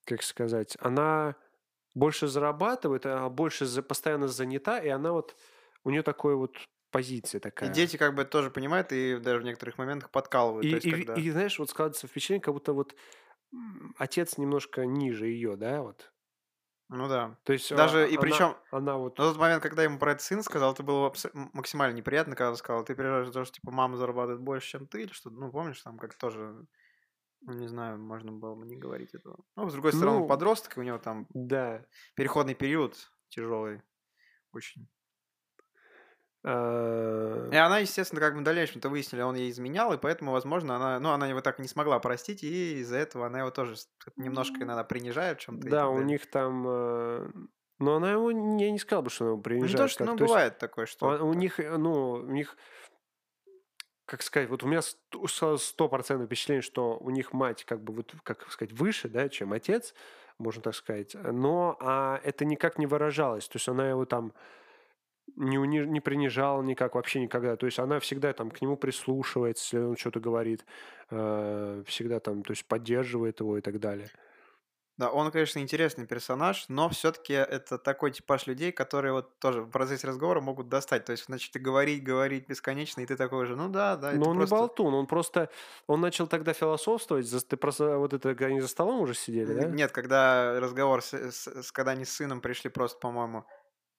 как сказать, она больше зарабатывает, а больше за- постоянно занята, и она вот, у нее такой вот позиция И такая. дети как бы тоже понимают и даже в некоторых моментах подкалывают. И, есть, и- когда... и, знаешь, вот складывается впечатление, как будто вот отец немножко ниже ее, да, вот. Ну да. То есть Даже а, и она- причем она вот на тот момент, когда ему про это сын сказал, это было абс- максимально неприятно, когда он сказал, ты переживаешь за то, что типа мама зарабатывает больше, чем ты, или что Ну, помнишь, там как тоже, не знаю, можно было бы не говорить этого. Ну, с другой стороны, он Ну, подросток, у него там да. переходный период тяжелый очень. А, И она, естественно, как мы в дальнейшем это выяснили, он ей изменял, и поэтому, возможно, она, ну, она его так и не смогла простить, и из-за этого она его тоже немножко иногда принижает в чем-то. Да, у них там... э, Но она его... Я не сказал бы, что она его Ну, не принижает. то, что, ну, бывает такое, что... у них, э, ну, у них... Как сказать, вот у меня стопроцентное впечатление, что у них мать как бы, вот, как сказать, выше, да, чем отец, можно так сказать. Но а это никак не выражалось. То есть она его там не, уни- не принижал никак, вообще никогда. То есть она всегда там к нему прислушивается, если он что-то говорит, э, всегда там, то есть поддерживает его и так далее. Да, он, конечно, интересный персонаж, но все-таки это такой типаж людей, которые вот тоже в процессе разговора могут достать. То есть, значит, ты говорить, говорить бесконечно, и ты такой же, ну да, да. Но он просто... не болтун, он просто, он начал тогда философствовать, ты просто вот это, они за столом уже сидели, да? Нет, когда разговор, с, с- с- когда они с сыном пришли просто, по-моему,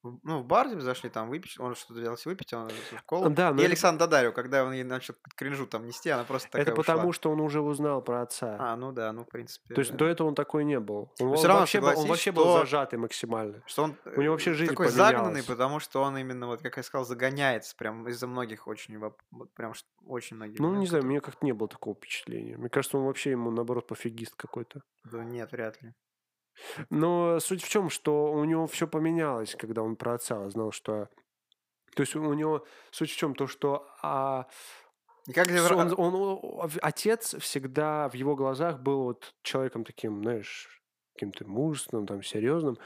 ну, в бар зашли, там выпить, он что-то делал, выпить, он в колу. Да, но И Александр Дадарю, когда он ей начал кринжу там нести, она просто такая Это потому, ушла. что он уже узнал про отца. А, ну да, ну, в принципе. То есть да. до этого он такой не был. Он, он всё равно вообще, был, он вообще был что- зажатый максимально. Что он У него вообще э, жизнь такой поменялась. загнанный, потому что он именно, вот как я сказал, загоняется прям из-за многих очень, вот прям очень многих. Ну, не знаю, которые- мне как-то не было такого впечатления. Мне кажется, он вообще ему, наоборот, пофигист какой-то. Да нет, вряд ли. Но суть в чем, что у него все поменялось, когда он про отца узнал, что... То есть у него суть в чем, то, что а, как он, он- о- отец всегда в его глазах был вот человеком таким, знаешь, каким-то мужественным, там, серьезным,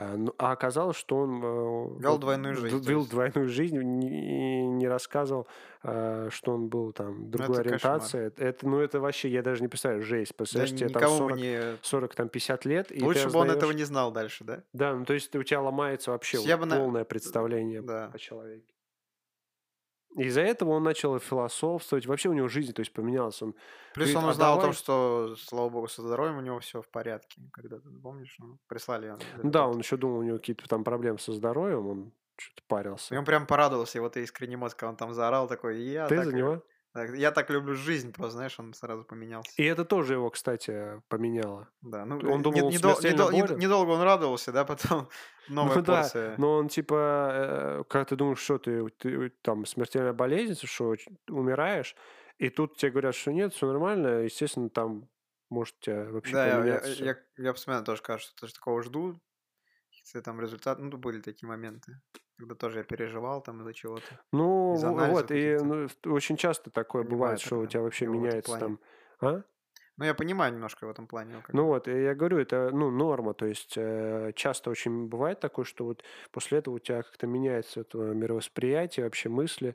а ну, а оказалось, что он э, Вел двойную жизнь, вел двойную жизнь и не рассказывал, а, что он был там другой Ну, это кошмар. ориентации. Это, это- ну, это вообще, я даже не представляю, жесть. Да Представляешь, тебе там никому 40, не... 40 там, 50 лет, и Лучше бы он этого не знал дальше, да? Да, ну то есть у тебя ломается вообще вот бы на- полное представление Да. о человеке. Из-за этого он начал философствовать. Вообще у него жизнь, то есть поменялась. Он Плюс Говорит, он «А узнал о том, давай». что, слава богу, со здоровьем у него все в порядке. Когда ты помнишь, ну, прислали он да, он еще думал, у него какие-то там проблемы со здоровьем, он что-то И парился. он прям порадовался, его ты искренний мозг, он там заорал такой, я Ты так, за него? Я так люблю жизнь, просто, знаешь, он сразу поменялся. И это тоже его, кстати, поменяло. Да, ну, он э, думал, не- он недол- смертельно недол- не- недолго он радовался, да, потом новая ну да, порция. но он типа, э, когда ты думаешь, что ты, ты там смертельная болезнь, что умираешь, и тут тебе говорят, что нет, все нормально, естественно, там может тебя вообще Да, я, я, я, я постоянно тоже кажется, что тоже такого жду. Какие-то там результаты, ну, были такие моменты, когда тоже я переживал там из-за чего-то. Ну, из вот, и ну, очень часто такое Понимаю бывает, что у тебя вообще меняется там... А? Ну, я понимаю немножко в этом плане. ну, Ну вот, я говорю, это, ну, норма, то есть э, часто очень бывает такое, что вот после этого у тебя как-то меняется это мировосприятие, вообще мысли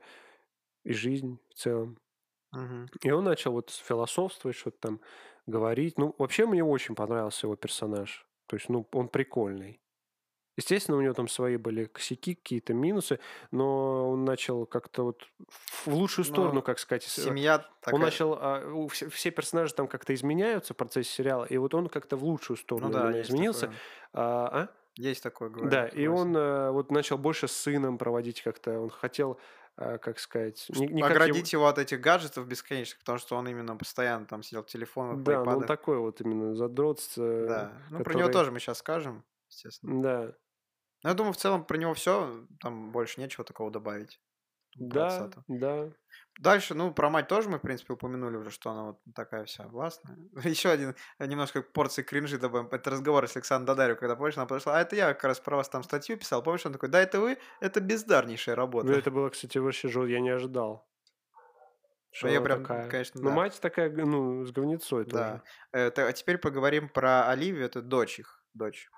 и жизнь в целом. Мгм. И он начал вот философствовать, что-то там говорить. Ну, вообще мне очень понравился его персонаж. То есть, ну, он прикольный. Естественно, у него там свои были косяки, какие-то минусы, но он начал как-то вот в лучшую сторону, Но как сказать, с- Семья такая... он начал, а, все, персонажи там как-то изменяются в процессе сериала, и вот он как-то в лучшую сторону Ну да, изменился. такое. А, а? Есть такое, говорю. Да, и он э, вот начал больше с сыном проводить как-то. Он хотел, а, как сказать, его- Оградить его от этих гаджетов бесконечных, потому что он именно постоянно там сидел в телефонах, Да, он айпадах. такой вот именно задротство. Да. Ну, про него который- тоже мы сейчас скажем, естественно. Да. Но я думаю, в целом про него все, там больше нечего такого добавить. Да, отца-то. да. Дальше, ну, про мать тоже мы, в принципе, упомянули уже, что она вот такая вся властная. Еще один, э, немножко порции кринжи добавим. Это разговор с Александром Дадарью, когда, помнишь, она подошла, а это я как раз про вас там статью писал. Помнишь, он такой, да, это вы, это бездарнейшая работа. Ну, это было, кстати, вообще жестко. Я не ожидал. Что я прям, такая. конечно, Ну, да. мать такая, ну, с говнецой Да. тоже. Э, та- а теперь поговорим про Оливию, это дочь их, дочь.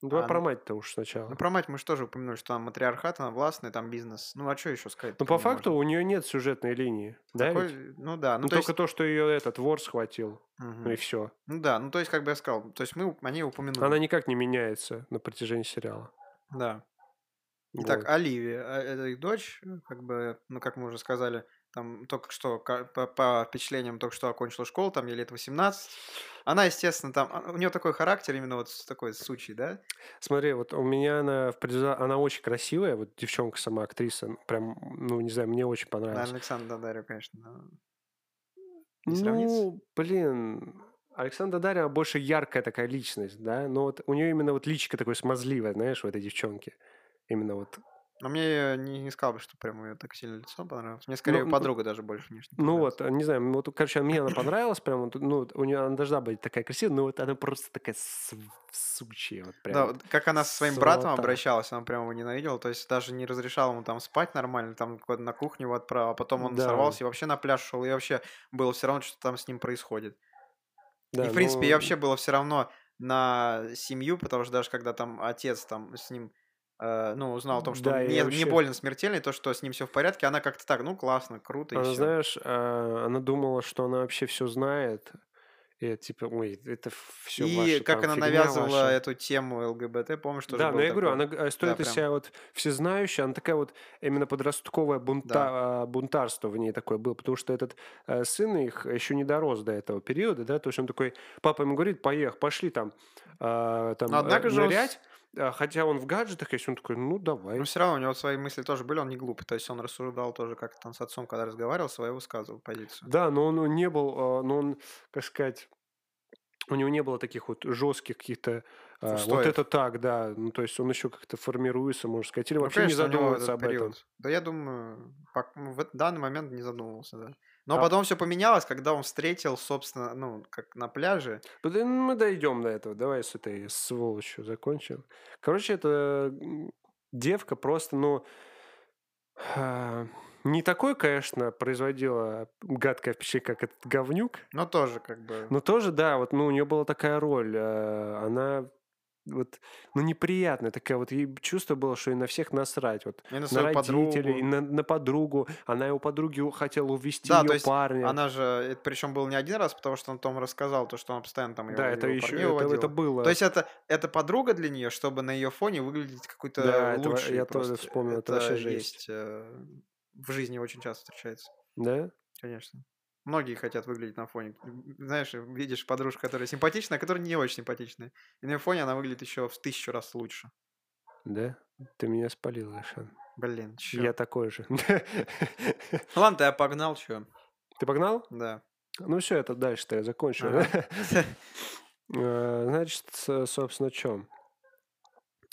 Ну, давай А, про ну- мать-то уж сначала. Ну, про мать мы же тоже упомянули, что она матриархат, она властная, там бизнес. Ну, а что еще сказать? Ну, по факту у нее нет сюжетной линии. Да, ведь? Ну, да. Ну, Ну, то только есть... то, что ее этот вор схватил. Мгм. Ну и все. Ну, да, ну, то есть, как бы я сказал, то есть мы, они упомянули. Она никак не меняется на протяжении сериала. Да. Итак, Вот. Оливия, а, это их дочь, э, как бы, ну, как мы уже сказали, там только что, по, по впечатлениям, только что окончила школу, там ей лет 18. Она, естественно, там, а, у нее такой характер, именно вот такой сучий, да? Смотри, вот у меня она в она очень красивая, вот девчонка сама актриса, прям, ну не знаю, мне очень На понравилось. Александра Дадарю, конечно. да. Не сравнится? Ну, блин, Александра Дарья больше яркая такая личность, да, но вот у нее именно вот личико такое смазливое, знаешь, у этой девчонки. Именно вот. Но мне не, не сказал бы, что прям ее так сильно лицо понравилось. Мне скорее ну, подруга даже больше внешне Ну вот, не знаю, вот, короче, мне она понравилась, прям, ну, у нее она должна быть такая красивая, но вот она просто такая сучья, вот прям. Да, вот. как она со своим братом сволота. обращалась, она прям его ненавидела, то есть даже не разрешала ему там спать нормально, там на кухню его отправила, а потом он Да. сорвался и вообще на пляж шел, и вообще было все равно, что там с ним происходит. Да, и в принципе, ну, и вообще было все равно на семью, потому что даже когда там отец там с ним ну, узнал о том, что Да, он не, не вообще... больно смертельный, то, что с ним все в порядке, она как-то так, ну, классно, круто, и Она, все. знаешь, а, она думала, что она вообще все знает. И типа, ой, это все И ваша как там она навязывала ваша. эту тему ЛГБТ, помнишь, тоже Да, но я говорю, такое? она а, Да, из прям, себя вот всезнающая, она такая вот именно подростковое бунта, да. бунтарство в ней такое было, потому что этот э, сын их еще не дорос до этого периода, да, то есть он такой, папа ему говорит, поехали, пошли там, а, там Но э, однако же а, хотя он в гаджетах есть, он такой, ну но давай. все равно у него свои мысли тоже были, он не глупый, то есть он рассуждал тоже, как там с отцом, когда разговаривал, свою высказывал позицию. Да, но он не был, а, но он, как сказать, у него не было таких вот жестких каких-то, а, вот это так, да, ну то есть он еще как-то формируется, можно сказать, или Ну, вообще не конечно, него задумывается об этом. период. Да я думаю, ну, в данный момент не задумывался, да. Но А потом все поменялось, когда он встретил, собственно, ну, как на пляже. Ну, Мы дойдем до этого. Давай с этой сволочью закончим. Короче, это м, девка просто, ну, а, не такой, конечно, производила гадкое впечатление, как этот говнюк, Но тоже как бы... но тоже, да, вот, ну, у нее была такая роль. а, Она вот, ну, неприятная такая вот, чувство было, что ей на всех насрать, вот, И на на родителей, и подругу. на, на подругу, она его подруги хотела увести Да, то ее есть парня. она же, причем был не один раз, потому что он Том рассказал, то, что он постоянно там Да, его, это его еще, это, это уводил. То было, есть это, это подруга для нее, чтобы на ее фоне выглядеть какой-то да, это, лучшей я тоже просто. вспомнил, это Это вообще жесть. есть э, в жизни очень часто встречается, Да? конечно. Многие хотят выглядеть на фоне. Знаешь, видишь подружку, которая симпатичная, а которая не очень симпатичная. И на фоне она выглядит еще в тысячу раз лучше. Да? Ты меня спалил, Ишан. Блин, чё? Я такой же. Ладно, я погнал, чё. Ты погнал? Да. Ну все, это дальше-то я закончу. Ага. Э, Значит, собственно, что?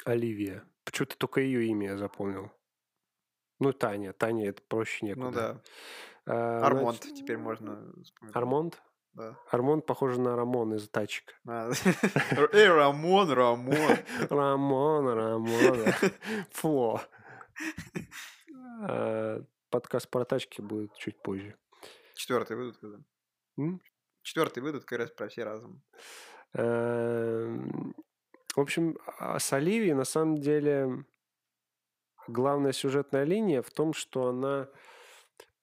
Оливия. Почему-то только ее имя я запомнил. Ну, Таня. Таня, это проще некуда. Ну да. А, Армонт значит, теперь можно вспоминать. Армонд? Да. Армонд похож на Рамон из тачек. А, Эй, Рамон, Рамон. Рамон, Рамон. Фло. А, Подкаст про тачки будет чуть позже. Четвертый выйдут когда? Четвертый выйдут как раз про все разом. Эм, В общем, с Оливией на самом деле главная сюжетная линия в том, что она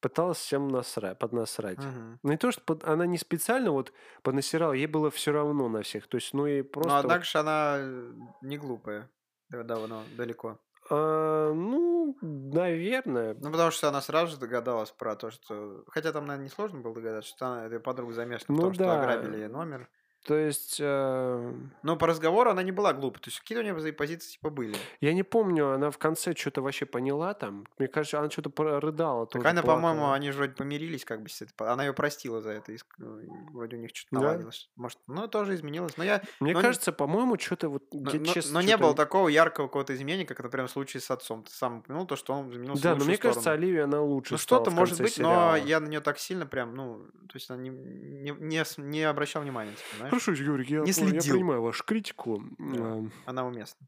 пыталась всем насрать, поднасрать. Ну, не то, что под- она не специально вот поднасирала, ей было все равно на всех. То есть, ну, ей Но просто... вот, однако же она э, не глупая. Да, Давно, далеко. а, ну, наверное. Ну, потому что она сразу же догадалась про то, что... Хотя там, наверное, несложно было догадаться, что она, эта подруга замешана в Ну том, что да. ограбили ей номер. То есть, э, Но по разговору она не была глупой. То есть какие-то у нее позиции типа были. я не помню, она в конце что-то вообще поняла там. Мне кажется, она что-то рыдала. Так она, по-моему, они же вроде помирились, как бы с этой- Она ее простила за это. и ну, и Вроде у них что-то Да? наладилось. Может, ну, тоже изменилось. Но я... Мне но кажется, по-моему, что-то вот... Но, я но- честно но не было такого яркого какого-то изменения, как, например, в случае с отцом. Ты сам упомянул то, что он изменился в Да, но мне кажется, сторону. Оливия, она лучше Ну, что-то может быть, сериала. но я на нее так сильно прям, ну, то есть она не, не, не, не обращал внимания, типа, знаешь? Хорошо, Юрий, я, Не я следил. понимаю вашу критику. Да. Она уместна.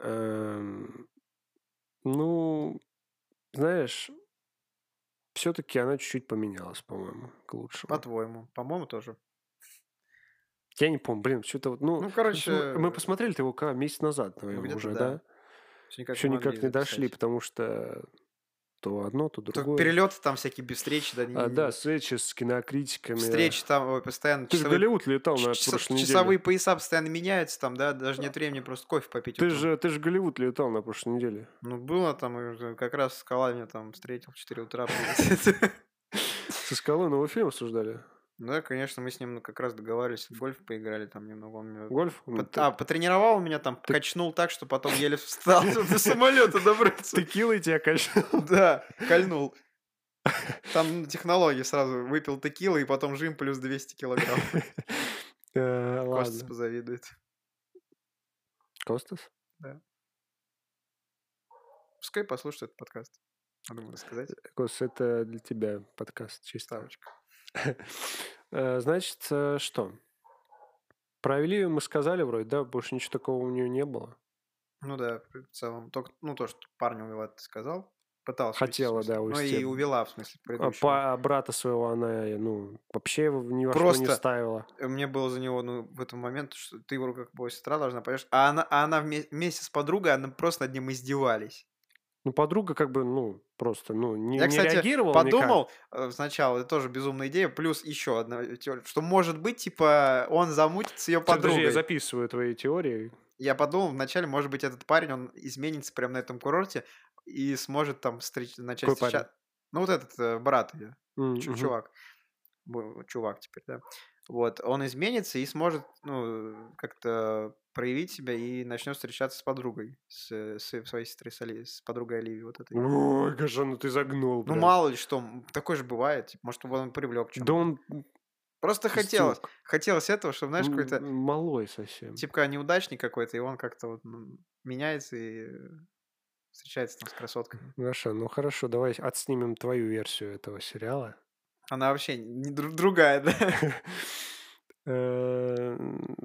эм, Ну, знаешь, все-таки она чуть-чуть поменялась, по-моему, к лучшему. По-твоему. По-моему, тоже. Я не помню, блин, что-то вот, ну, Ну, короче, мы посмотрели его месяц назад, наверное, уже, да. да? Всё никак Еще не никак не дошли, потому что то одно, то Только другое. перелеты там всякие без встречи, да, А, не- да, встречи с кинокритиками. встречи там ой, постоянно. Ты же в часовые- Голливуд летал на часа- прошлой неделе. часовые пояса постоянно меняются там, да, даже нет времени просто кофе попить. Ты утром. же, ты же в Голливуд летал на прошлой неделе. Ну, было там, как раз Скала меня там встретил в 4 утра. Со скалой новый фильм обсуждали. Да, конечно, мы с ним как раз договаривались, в гольф поиграли там немного. Он меня Гольф? Ну, ты- А, потренировал меня там, качнул так, что потом еле встал, до самолета добраться. Текилой тебя качнул. Да, кольнул. Там технологии сразу. Выпил текилы и потом жим плюс 200 килограмм. Э, Костас позавидует. Костас? Пускай послушает этот подкаст. Надо ему рассказать. Костас, это для тебя подкаст чисто. Ставочка. Э, Значит, э, что? Про Оливию мы сказали вроде, да? Больше ничего такого у нее не было. Ну да, в целом. Только, ну, то, что парня увела, ты сказал. Пыталась уйти, Хотела, смысле. да, Ну увезти. и увела, в смысле, А предыдущего. а брата своего она, э, ну, вообще в- ни во что не Просто ставила. мне было за него, ну, в этом момент, что ты его как бы сестра должна, понимаешь? А она, а она вме- вместе с подругой, она просто над ним издевались. Ну, подруга как бы, ну, просто, ну, не, Я, не кстати, реагировала никак. подумал э, сначала, это тоже безумная идея, плюс еще одна теория, что может быть, типа, он замутит с ее Всё, Подожди, я подругой. записываю твои теории. Я подумал вначале, может быть, этот парень, он изменится прямо на этом курорте и сможет там встреч... начать Какой встречаться. Ну, вот этот э, брат ее, мгм. чувак. Чувак теперь, да. Вот, он изменится и сможет, ну, как-то проявить себя и начнет встречаться с подругой, с, э, с своей сестрой, с, Оли- с подругой Оливии, вот этой. Ой, Гажа, ну ты загнул, Ну, прям. мало ли что, такое же бывает, типа, может, он привлек Да чем-то. он Просто хотелось, пустяк. хотелось этого, чтобы, знаешь, какой-то, Малой совсем. типа, неудачник какой-то, и он как-то вот ну, меняется и встречается там с красотками. Гоша, ну хорошо, давай отснимем твою версию этого сериала. Она вообще не дру- другая, да? Эм,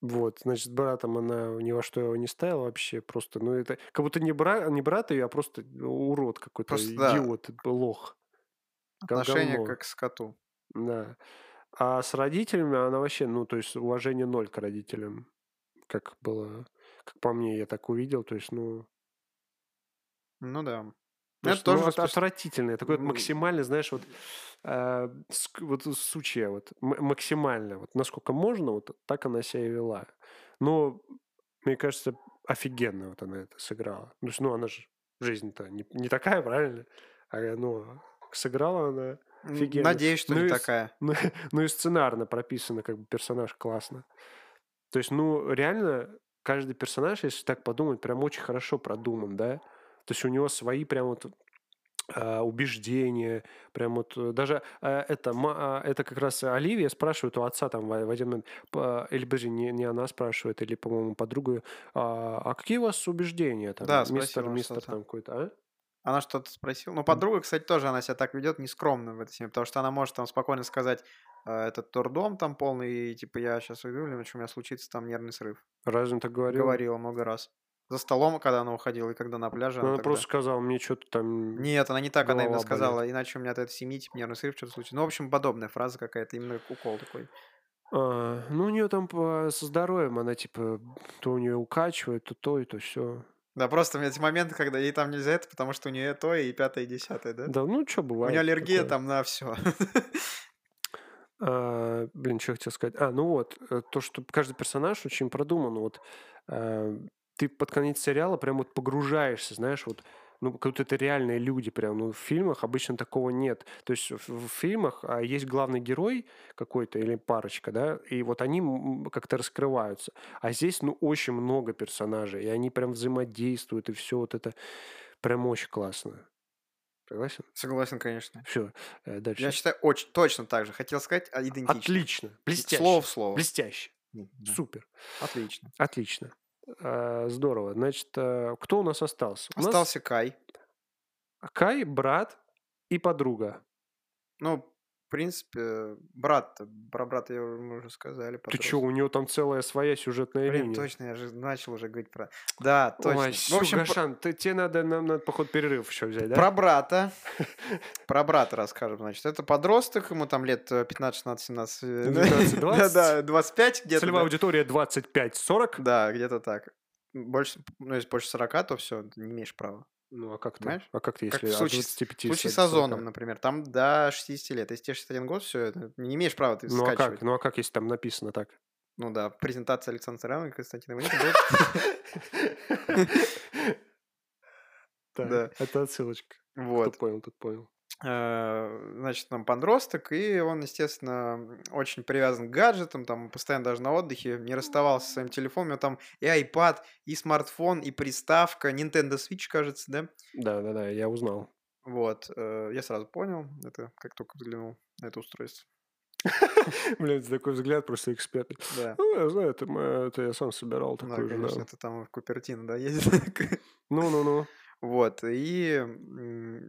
Вот, значит, с братом она ни во что его не ставила вообще, просто, ну это, как будто не, бра... не брат ее, а просто урод какой-то, Просто, да, идиот, лох, как отношение говно, как к скоту. да. А с родителями она вообще, ну, то есть уважение ноль к родителям, как было, как по мне, я так увидел, то есть, ну, Ну да. То Ну, это ну, тоже воспри- отвратительное, такое м, максимально, знаешь, вот, э, вот сучья, вот, максимально, вот, насколько можно, вот, так она себя и вела. Но, мне кажется, офигенно вот она это сыграла. Есть, ну, она же, жизнь-то не, не такая, правильно? А, ну, сыграла она офигенно. Надеюсь, что Ну не и, такая. ну, ну и сценарно прописано, как бы, персонаж классно. То есть, ну, реально, каждый персонаж, если так подумать, прям очень хорошо продуман, да? То есть у него свои прям вот а, убеждения, прям вот э, даже а, это, а, это как раз Оливия спрашивает у отца там в, один момент, или, подожди, не, не она спрашивает, или, по-моему, подруга, а, какие у вас убеждения там, Да, мистер, мистер там какой-то, а? Она что-то спросила. Ну, подруга, кстати, тоже она себя так ведет нескромно в этой семье, потому что она может там спокойно сказать, этот турдом там полный, и типа я сейчас уйду, или что у меня случится там нервный срыв. Разве он так говорил? Говорила много раз. За столом, когда она уходила, и когда на пляже, Ну, она она тогда... просто сказала, мне что-то там Нет, она не так, она именно болит. сказала, иначе у меня от этой семьи, типа, нервный срыв, что-то случится. Ну, в общем, подобная фраза какая-то, именно укол такой. А, ну, у нее там по- со здоровьем, она типа, то у нее укачивает, то то, и то все. Да, просто эти моменты, когда ей там нельзя это, потому что у нее то и пятое, и десятое, да? Да, ну, что У нее бывает аллергия такое. там на все. А, блин, что хотел сказать? А, ну вот, э, то, что каждый персонаж очень продуман. Вот а, ты под конец сериала прям вот погружаешься, знаешь, вот, ну, как будто это реальные люди прям. Ну, в фильмах обычно такого нет. То есть в, в фильмах а, есть главный герой какой-то или парочка, да, и вот они как-то раскрываются. А здесь, ну, очень много персонажей, и они прям взаимодействуют, и все вот это прям очень классно. Согласен? Согласен, конечно. Все, Я дальше. считаю, очень точно так же. Хотел сказать, а, идентично. Отлично, блестяще. Слово в слово. Блестяще. Да. Супер. Отлично. Отлично. А, Здорово. Значит, а, кто у нас остался? У нас Остался Кай. Кай, брат и подруга. Ну, принципе, брат, про брата я уже- мы уже сказали. Ты что, подрос. у него там целая своя сюжетная Блин, линия. точно, я же начал уже говорить про... Да, точно. Ой, В общем, Гошан, ты, тебе надо, нам надо, походу, перерыв еще взять, да? про брата. Про брата расскажем, значит. Это подросток, ему там лет э, 15, 16, 17. э, 19, 20. Да, да, 25 где-то. Целевая аудитория 25-40. Да, где-то так. Больше, ну, если больше 40, то все, не имеешь права. Ну, а как ты? Понимаешь? А как ты, Как если в случае, от с- 25 в случае с 40? Озоном, например, там до 60 лет. Если тебе 61 год, все, это не имеешь права ты Ну, а скачивать. как? Ну, а как, если там написано так? Ну да, презентация Александра Царяна и Константина. Так, Да. это отсылочка. Кто Вот. понял, тот понял. Э, Значит, там подросток, и он, естественно, очень привязан к гаджетам, там постоянно даже на отдыхе, не расставался со своим телефоном, у него там и iPad, и смартфон, и приставка, Nintendo Switch, кажется, да? Да-да-да, я узнал. Вот, э, я сразу понял, это как только взглянул на это устройство. Блин, такой взгляд просто эксперт. Да, Ну, я знаю, это, это я сам собирал да, такой же, конечно, да. это там в Купертино, да, ездит. Ну-ну-ну. Вот, и,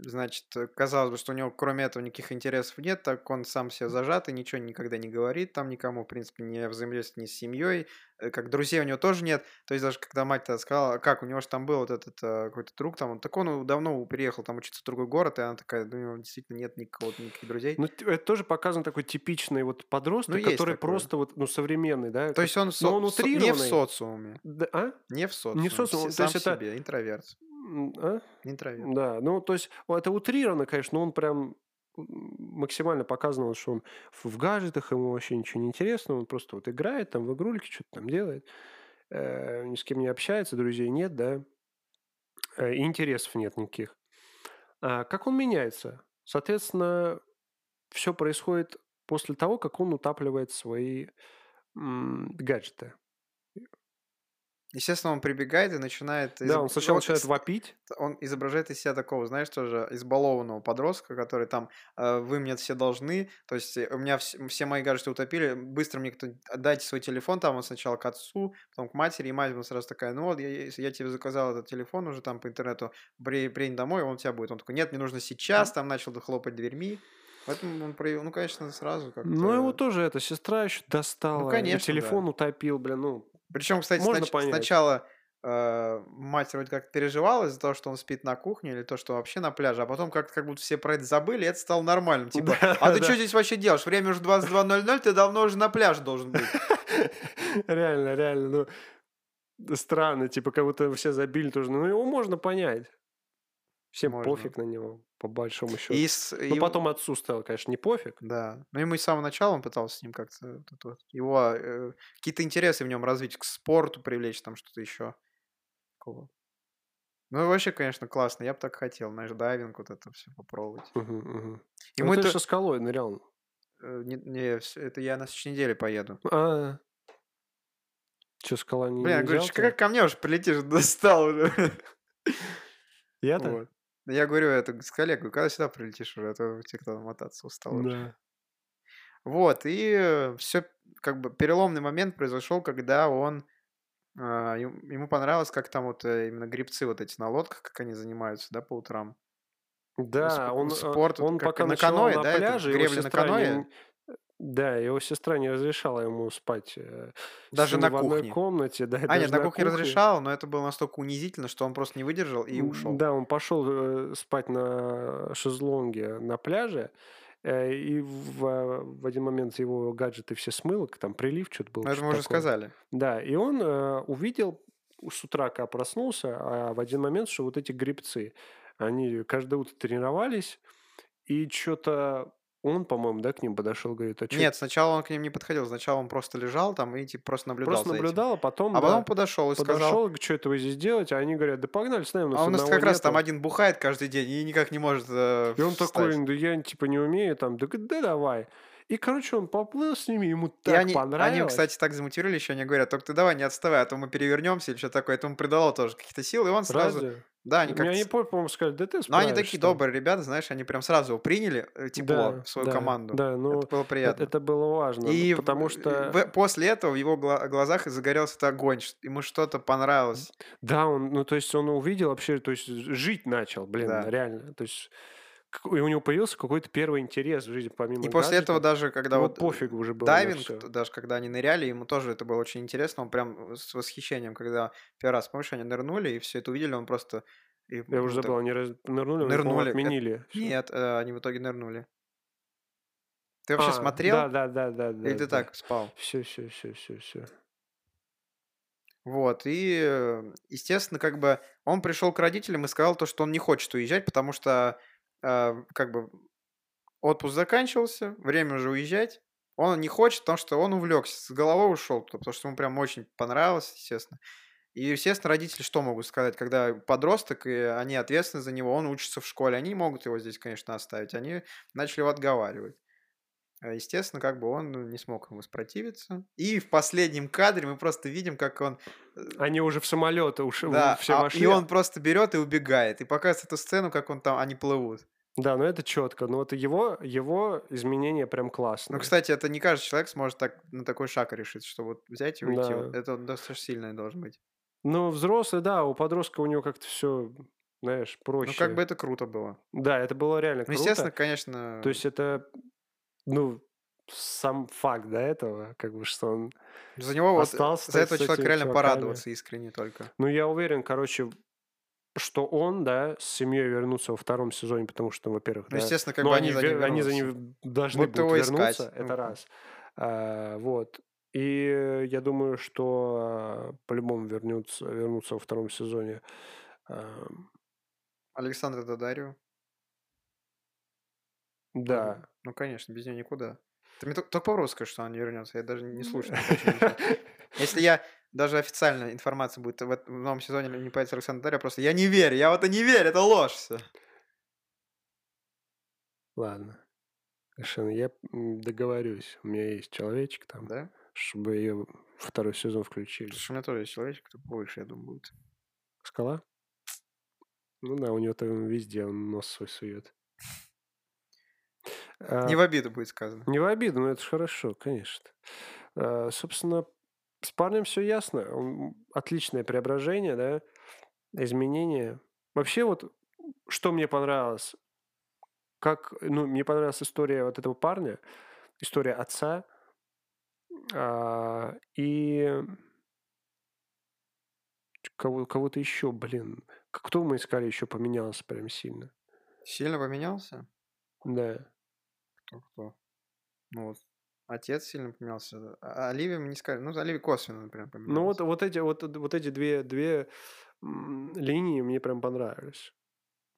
значит, казалось бы, что у него кроме этого никаких интересов нет, так он сам себе зажатый, ничего никогда не говорит там никому, в принципе, не взаимодействует ни с семьей, э, как друзей у него тоже нет. То есть даже когда мать тогда сказала, как, у него же там был вот этот э, какой-то друг, там, он так он давно переехал там учиться в другой город, и она такая, ну, у него действительно нет никакого, никаких друзей. Ну, это тоже показан такой типичный вот подросток, Ну, который просто вот, ну, современный, да? То есть он, со- он не в социуме, Да, а? не в социуме, социуме, с- то есть это- себе, интроверт, а? интроверт. Да, ну, то есть, это утрировано, конечно, но он прям максимально показано, что он в гаджетах, ему вообще ничего не интересно, он просто вот играет там в игрульки, что-то там делает, э, ни с кем не общается, друзей нет, да, э, и интересов нет никаких. А как он меняется? Соответственно, все происходит после того, как он утапливает свои гаджеты. Естественно, он прибегает и начинает... Да, изоб- он сначала вот начинает вопить, он изображает из себя такого, знаешь, тоже избалованного подростка, который там, э, вы мне все должны, то есть э, у меня вс- все мои гаджеты утопили, быстро мне кто отдайте свой телефон, там он сначала к отцу, потом к матери, и мать ему сразу такая, ну вот, я, я тебе заказал этот телефон уже там по интернету, при, домой, он у тебя будет. Он такой, нет, мне нужно сейчас, там начал хлопать дверьми. Поэтому он проявил, ну, конечно, сразу как-то... Ну, его тоже эта сестра еще достала. и конечно, телефон да. утопил, блин, ну. Причем, кстати, Можно снач- понять. сначала э, мать вроде как переживала из-за того, что он спит на кухне, или то, что вообще на пляже, а потом как-то как будто все про это забыли, и это стало нормальным. Типа, Да, а ты да. что здесь вообще делаешь? Время уже 22.00, ты давно уже на пляже должен быть. Реально, реально, ну. Странно, типа, как будто все забили тоже. Ну, его можно понять. Всем Можно. пофиг на него, по большому счету. И с- Ну, его- потом отцу стало, конечно, не пофиг. Да. Ну, ему и с самого начала он пытался с ним как-то... его э, какие-то интересы в нем развить, к спорту привлечь, там что-то еще. Такого. Ну, и вообще, конечно, классно. Я бы так хотел, знаешь, дайвинг, вот это все попробовать. Мгм, мгм. Ему Ну, ты это... же со скалой нырял. э, Не, не, это я на следующей неделе поеду. А, Че, скала не Блин, не говорю, взял «Чё, тебя? как ко мне уже прилетишь, достал уже. Я-то? Вот. Ну, Я говорю, это с коллегой, когда сюда прилетишь уже, а то тебе кто мотаться устал. уже». Да. Вот, и все, как бы, переломный момент произошел, когда он, а, ем- ему понравилось, как там вот э, именно грибцы вот эти на лодках, как они занимаются, да, по утрам. Да, он, э, спорт, он как пока на каноэ, на да, пляже, гребли на каноэ? Да, его сестра не разрешала ему спать э, Даже на в одной кухне. комнате. Да, А, нет, на кухне разрешал, но это было настолько унизительно, что он просто не выдержал и ушел. Да, он пошел э, спать на шезлонге на пляже, э, и в, а, в один момент его гаджеты все смыло, там прилив что-то был. Это мы уже такое. сказали. Да, и он э, увидел с утра, когда проснулся, а в один момент, что вот эти грибцы, они каждое утро тренировались, и что-то он, по-моему, да, к ним подошел, говорит, а чё Нет, сначала он к ним не подходил, сначала он просто лежал там и типа просто наблюдал Просто за этим. наблюдал, а потом, А потом да, подошел и сказал, подошел, что это вы здесь делаете, а они говорят, да погнали с нами, у нас а у нас как раз там нету». один бухает каждый день и никак не может э, И он встать. такой, да я типа не умею, там, да, да давай. И, короче, он поплыл с ними, ему И так они, понравилось. они, кстати, так замотивировали еще, они говорят, только ты давай не отставай, а то мы перевернемся или что такое. Это ему придало тоже каких-то сил, и он сразу... Разве? Да, они как-то... не с- помню, по-моему, сказали, да ты Но они такие там». добрые ребята, знаешь, они прям сразу его приняли э, тепло Да, в свою да, команду. Да, ну, Это было это, приятно. это было важно, И потому что... в- после этого в его гла- глазах загорелся этот огонь, ему что-то понравилось. Да, он, ну, то есть он увидел вообще, то есть жить начал, блин, Да. реально. То есть и у него появился какой-то первый интерес в жизни, помимо И после этого даже, когда Ему вот пофиг уже было дайвинг, даже когда они ныряли, ему тоже это было очень интересно. Он прям с восхищением, когда первый раз, помнишь, они нырнули и все это увидели, он просто... и, Я ну, уже так- забыл, они раз- нырнули, Нырнули. Это- отменили. всё. Нет, э, они в итоге нырнули. Ты вообще А, смотрел? Да, да, да, да. да Или ты так спал? Все, все, все, все, все. Вот, и, э, естественно, как бы он пришел к родителям и сказал то, что он не хочет уезжать, потому что, э, как бы, отпуск заканчивался, время уже уезжать. Он не хочет, потому что он увлекся, с головой ушел туда, потому что ему прям очень понравилось, естественно. И, естественно, родители что могут сказать, когда подросток, и они ответственны за него, он учится в школе, они могут его здесь, конечно, оставить. Они начали его отговаривать. А, Естественно, как бы он ну, не смог ему воспротивиться. И в последнем кадре мы просто видим, как он э, Они уже в самолет уж да, все а- вошли. и он просто берет и убегает. И показывает эту сцену, как он там, они плывут. Да, но это четко. Но вот его, его изменения прям классные. Ну, кстати, это не каждый человек сможет так, на такой шаг решить, что вот взять и уйти. Да. Вот Это достаточно сильное должно быть. Ну, взрослый, да, у подростка у него как-то все знаешь, Ну, как проще. бы это круто было. Да, это было реально Ну, круто. естественно, конечно, То есть это, ну, сам факт до этого, как бы, что он за него вот, остался за с этого человека реально чуваками. порадоваться искренне только. Ну, я уверен, короче, что он, да, с семьей вернутся во втором сезоне, потому что, во-первых, Ну, да, естественно, как ну, бы они, они за ним ве- они за вернутся. ним должны Будут будут вернуться, искать. это Ну, раз. А, вот. И я думаю, что а, по-любому вернутся, вернутся во втором сезоне. А, Александра Дадарио. да. Ну, конечно, без нее никуда. Ты мне только, только попробуй скажи, что он не вернется. Я даже не слушаю. Если я даже официальная информация будет в, эт- в новом сезоне не появится Александр Дадарио, просто я не верю. Я в это не верю, это ложь все. Ладно. Совершенно. Я м, договорюсь. У меня есть человечек там, Да? чтобы ее второй сезон включили. Потому что у меня тоже есть человечек, кто больше, я думаю, будет. Скала? Ну да, у него там везде он нос свой сует. А, Не в обиду будет сказано. Не в обиду, но это же хорошо, конечно. А, Собственно, с парнем все ясно. Он- Отличное преображение, да, изменение. Вообще вот, что мне понравилось, как, ну, мне понравилась история вот этого парня, история отца, а, и кого, кого-то еще, блин. Кто мы искали еще поменялся прям сильно? Сильно поменялся? Да. Кто кто? Ну вот. Отец сильно поменялся. А Оливия мы не сказали. Ну, Оливия косвенно, например, поменялась. Ну вот, вот эти вот, вот эти две, две линии мне прям понравились.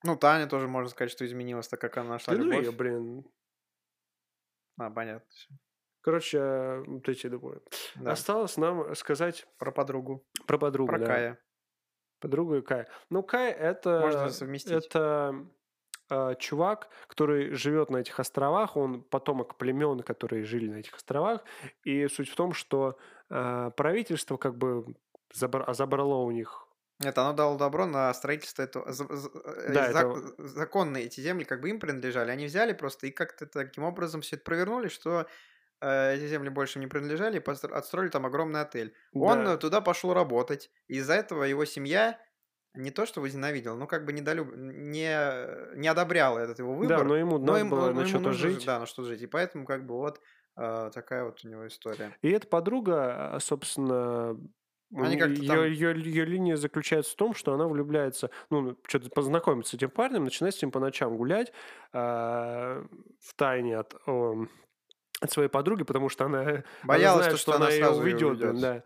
Ну, Таня тоже можно сказать, что изменилась, так как она нашла Да ну любовь. ее, блин. А, понятно. Короче, вот эти двое. Да. Осталось нам сказать Про подругу. про подругу. Про да. Кая. Подругу и Кая. Ну, Кай это... Можно совместить. Это а, чувак, который живет на этих островах, он потомок племен, которые жили на этих островах. И суть в том, что а, правительство как бы забра- забрало у них Нет, оно дало добро на строительство этого. э, Да, зак- Законные эти земли как бы им принадлежали. Они взяли просто и как-то таким образом все это провернули, что э, эти земли больше не принадлежали, и постро- отстроили там огромный отель. Он Да. э, туда пошел работать. Из-за этого его семья не то что возненавидела, но как бы недолюб... не, не одобряла этот его выбор. Да, но ему но надо им- было но на что-то жить. Да, на что-то жить. И поэтому как бы вот э, такая вот у него история. И эта подруга, а, собственно, Они как-то ее, там- ее, ее линия заключается в том, что она влюбляется, ну, что-то познакомиться с этим парнем, начинает с ним по ночам гулять в тайне от, о, от своей подруги, потому что она, она Боялась, знает, то, что, что она она ее сразу её уведет. уведёт. Да.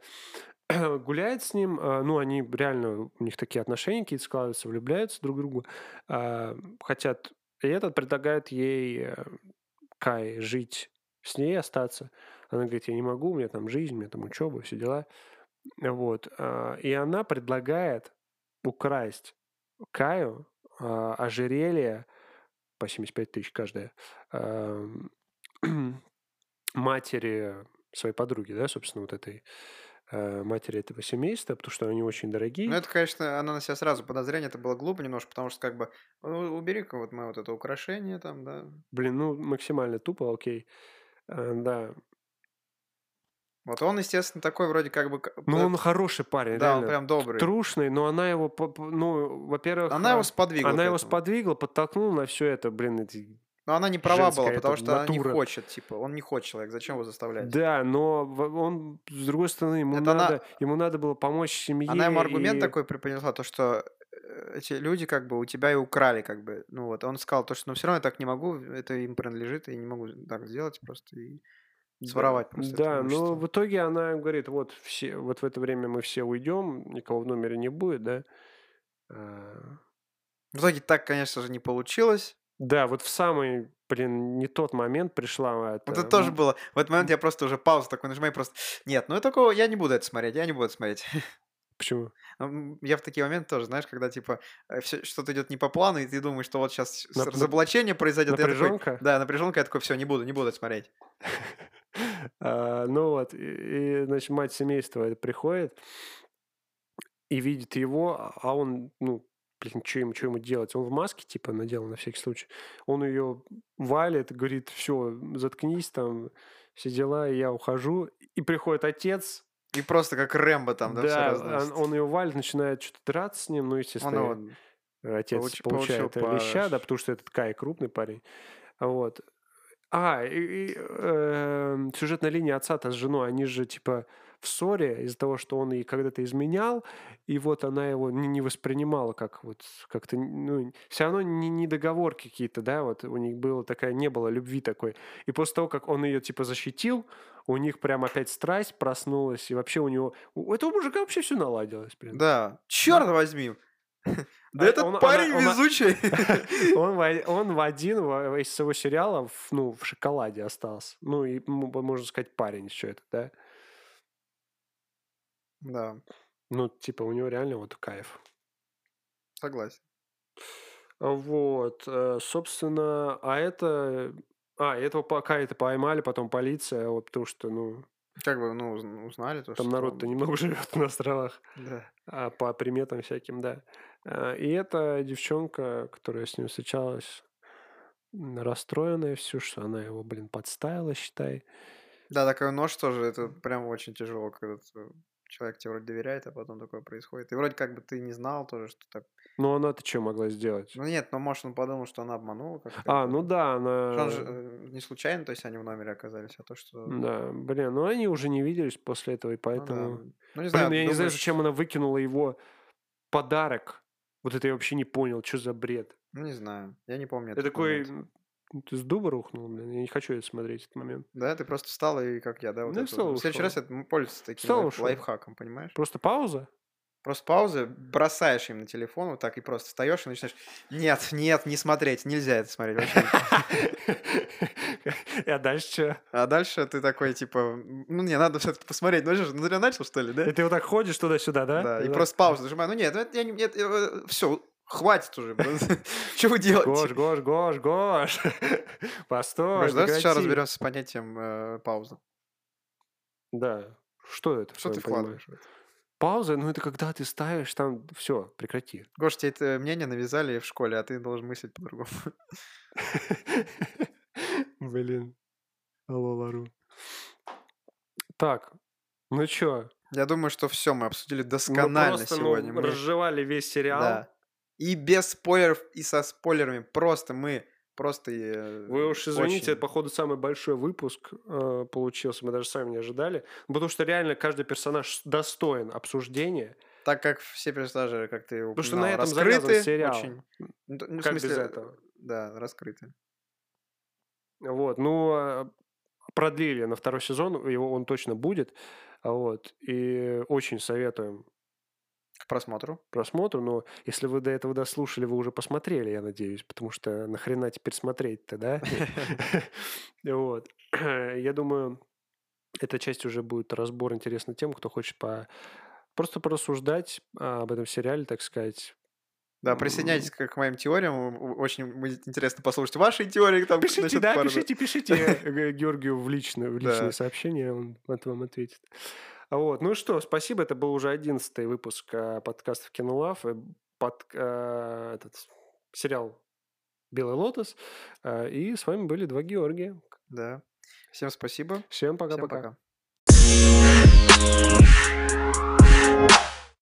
Гуляет с ним, а, ну, они реально, у них такие отношения какие-то складываются, влюбляются друг в друга, а, хотят, и этот предлагает ей, э, Кай, жить с ней, остаться. Она говорит, я не могу, у меня там жизнь, у меня там учеба, все дела. Вот. а, И она предлагает украсть Каю ожерелье по 75 тысяч каждое матери своей подруги, да, собственно, вот этой матери этого семейства, потому что они очень дорогие. Ну, это, конечно, она на себя сразу подозрение, это было глупо немножко, потому что как бы, ну, убери-ка вот мы вот это украшение там, да. Блин, ну максимально тупо, окей. Э, да. Вот он, естественно, такой вроде как бы... Ну, п- он хороший парень, да, он реально. прям добрый. Трушный, но она его, ну, во-первых... Она его а, сподвигла Она его сподвигла, подтолкнула на все это, блин, эти... Но она не права была, потому что она не натура. хочет, типа, он не хочет человек, зачем его заставлять? Да, но он, с другой стороны, ему, Это она- надо, ему надо было помочь семье. Она ему аргумент и- такой преподнесла, то, что э, эти люди как бы у тебя и украли, как бы. Ну вот, он сказал, то, что ну все равно я так не могу, это им принадлежит, и не могу так сделать просто и своровать просто Да, но в итоге она говорит, вот все, вот в это время мы все уйдем, никого в номере не будет, да. А, В итоге так, конечно же, не получилось. Да, вот в самый, блин, не тот момент пришла это. Вот это тоже было. В этот момент я просто уже паузу такой нажимаю, просто... Нет, ну я такого, я не буду это смотреть, я не буду это смотреть. Почему? Я в такие моменты тоже, знаешь, когда типа э, что-то идет не по плану, и ты думаешь, что вот сейчас Нап- разоблачение произойдет. я такой, напряженка? да, напряженка, я такой, все, не буду, не буду это смотреть. А, Ну вот, и, и, значит, мать семейства приходит и видит его, а он, ну, блин, что ему, чё ему делать? Он в маске, типа, надел на всякий случай. Он ее валит, говорит, все, заткнись там, все дела, я ухожу. И приходит отец, И просто как Рэмбо там, да, все да, разносит. он, он ее валит, начинает что-то драться с ним, ну, Он естественно, его Отец Получ- получает получил леща, да, паш. потому что этот Кай крупный парень. Вот. А, и, и, эм, сюжетная линия отца-то с женой, они же типа в ссоре из-за того, что он ей когда-то изменял, и вот она его не, не воспринимала как вот как-то, ну, все равно не, не договорки какие-то, да, вот у них было такая, не было любви такой. И после того, как он ее типа защитил, у них прям опять страсть проснулась, и вообще у него, у этого мужика вообще все наладилось, блин. Да, черт возьми. Да А этот он- парень она- везучий. Он, в- он в один из своего сериала в, ну, в шоколаде остался. Ну, и, можно сказать, парень еще это, да? Да, Ну, типа, у него реально вот кайф. согласен. Вот, э, собственно, а это... А, этого пока это поймали, потом полиция, вот потому что, ну, Как бы, ну, уз- узнали то, там что народ-то немного живет на островах, Да. а по приметам всяким, да. А, И эта девчонка, которая с ним встречалась, расстроенная все, что она его, блин, подставила, считай. Да, такой нож тоже, это прям очень тяжело, когда ты- человек тебе вроде доверяет, а потом такое происходит. И вроде как бы ты не знал тоже, что так... Ну, она-то что могла сделать? Ну нет, но может он подумал, что она обманула как-то. А, ну да, она... Что он же э, не случайно, то есть они в номере оказались, а то, что... Ну Да, блин, ну они уже не виделись после этого, и да. поэтому... Ну не Блин, знаю, я не знаю, зачем она выкинула его подарок. Вот это я вообще не понял, что за бред. Ну не знаю, я не помню Я такой, момент. М, ты с дуба рухнул, блин, я не хочу это смотреть, этот момент. Да, ты просто встал и как я, да? Вот Ну это. встал В следующий раз это пользуется таким Встал лайф- лайфхаком, понимаешь? Просто пауза? Просто паузы, бросаешь им на телефон, вот так и просто встаешь и начинаешь, нет, нет, не смотреть, нельзя это смотреть вообще. А дальше что? А дальше ты такой, типа, «М, ну не, надо все-таки посмотреть, ну же, ну начал, что ли, да? И ты вот так ходишь туда-сюда, да? Да, и просто паузу нажимаю, ну нет, я не, все, хватит уже, что вы Гош, делаете? Гош, Гош, Гош. Постой, Гош, давай сейчас разберемся с понятием э, паузы. Да. Что это? Что ты вкладываешь? Пауза, ну это когда ты ставишь там, все, прекрати. Гош, тебе это мнение навязали в школе, а ты должен мыслить по-другому. Блин. Алло, Лару. Так, ну чё? Я думаю, что все мы обсудили Мы досконально просто, ну, сегодня. Мы- разжевали весь сериал. Да. И без спойлеров, и со спойлерами. Просто мы просто... э, Вы уж извините, очень- это, походу, самый большой выпуск э, получился. Мы даже сами не ожидали. Потому что реально каждый персонаж достоин обсуждения. Так как все персонажи, как ты Потому что упоминал, на этом раскрыты сериал. очень. Ну, ну, в Как без смысле, этого? Да, раскрыты. Вот, ну, а, продлили на второй сезон, его он точно будет. Вот, и очень советуем К просмотру. просмотру, но если вы до этого дослушали, вы уже посмотрели, я надеюсь, потому что нахрена теперь смотреть-то, да? Вот. Я думаю, эта часть уже будет разбор интересный тем, кто хочет по просто порассуждать а, об этом сериале, так сказать. Да, присоединяйтесь к, к моим теориям. Очень интересно послушать ваши теории. Там, Пишите, да, пары- пишите, пишите Георгию в личное, в Да. личное сообщение, он от вам ответит. Вот, ну что, спасибо, это был уже одиннадцатый выпуск а, подкаста Кинолав, э, под, а, этот сериал «Белый лотос», а, и с вами были два Георгия. Да. Всем спасибо. Всем Всем пока-пока. пока.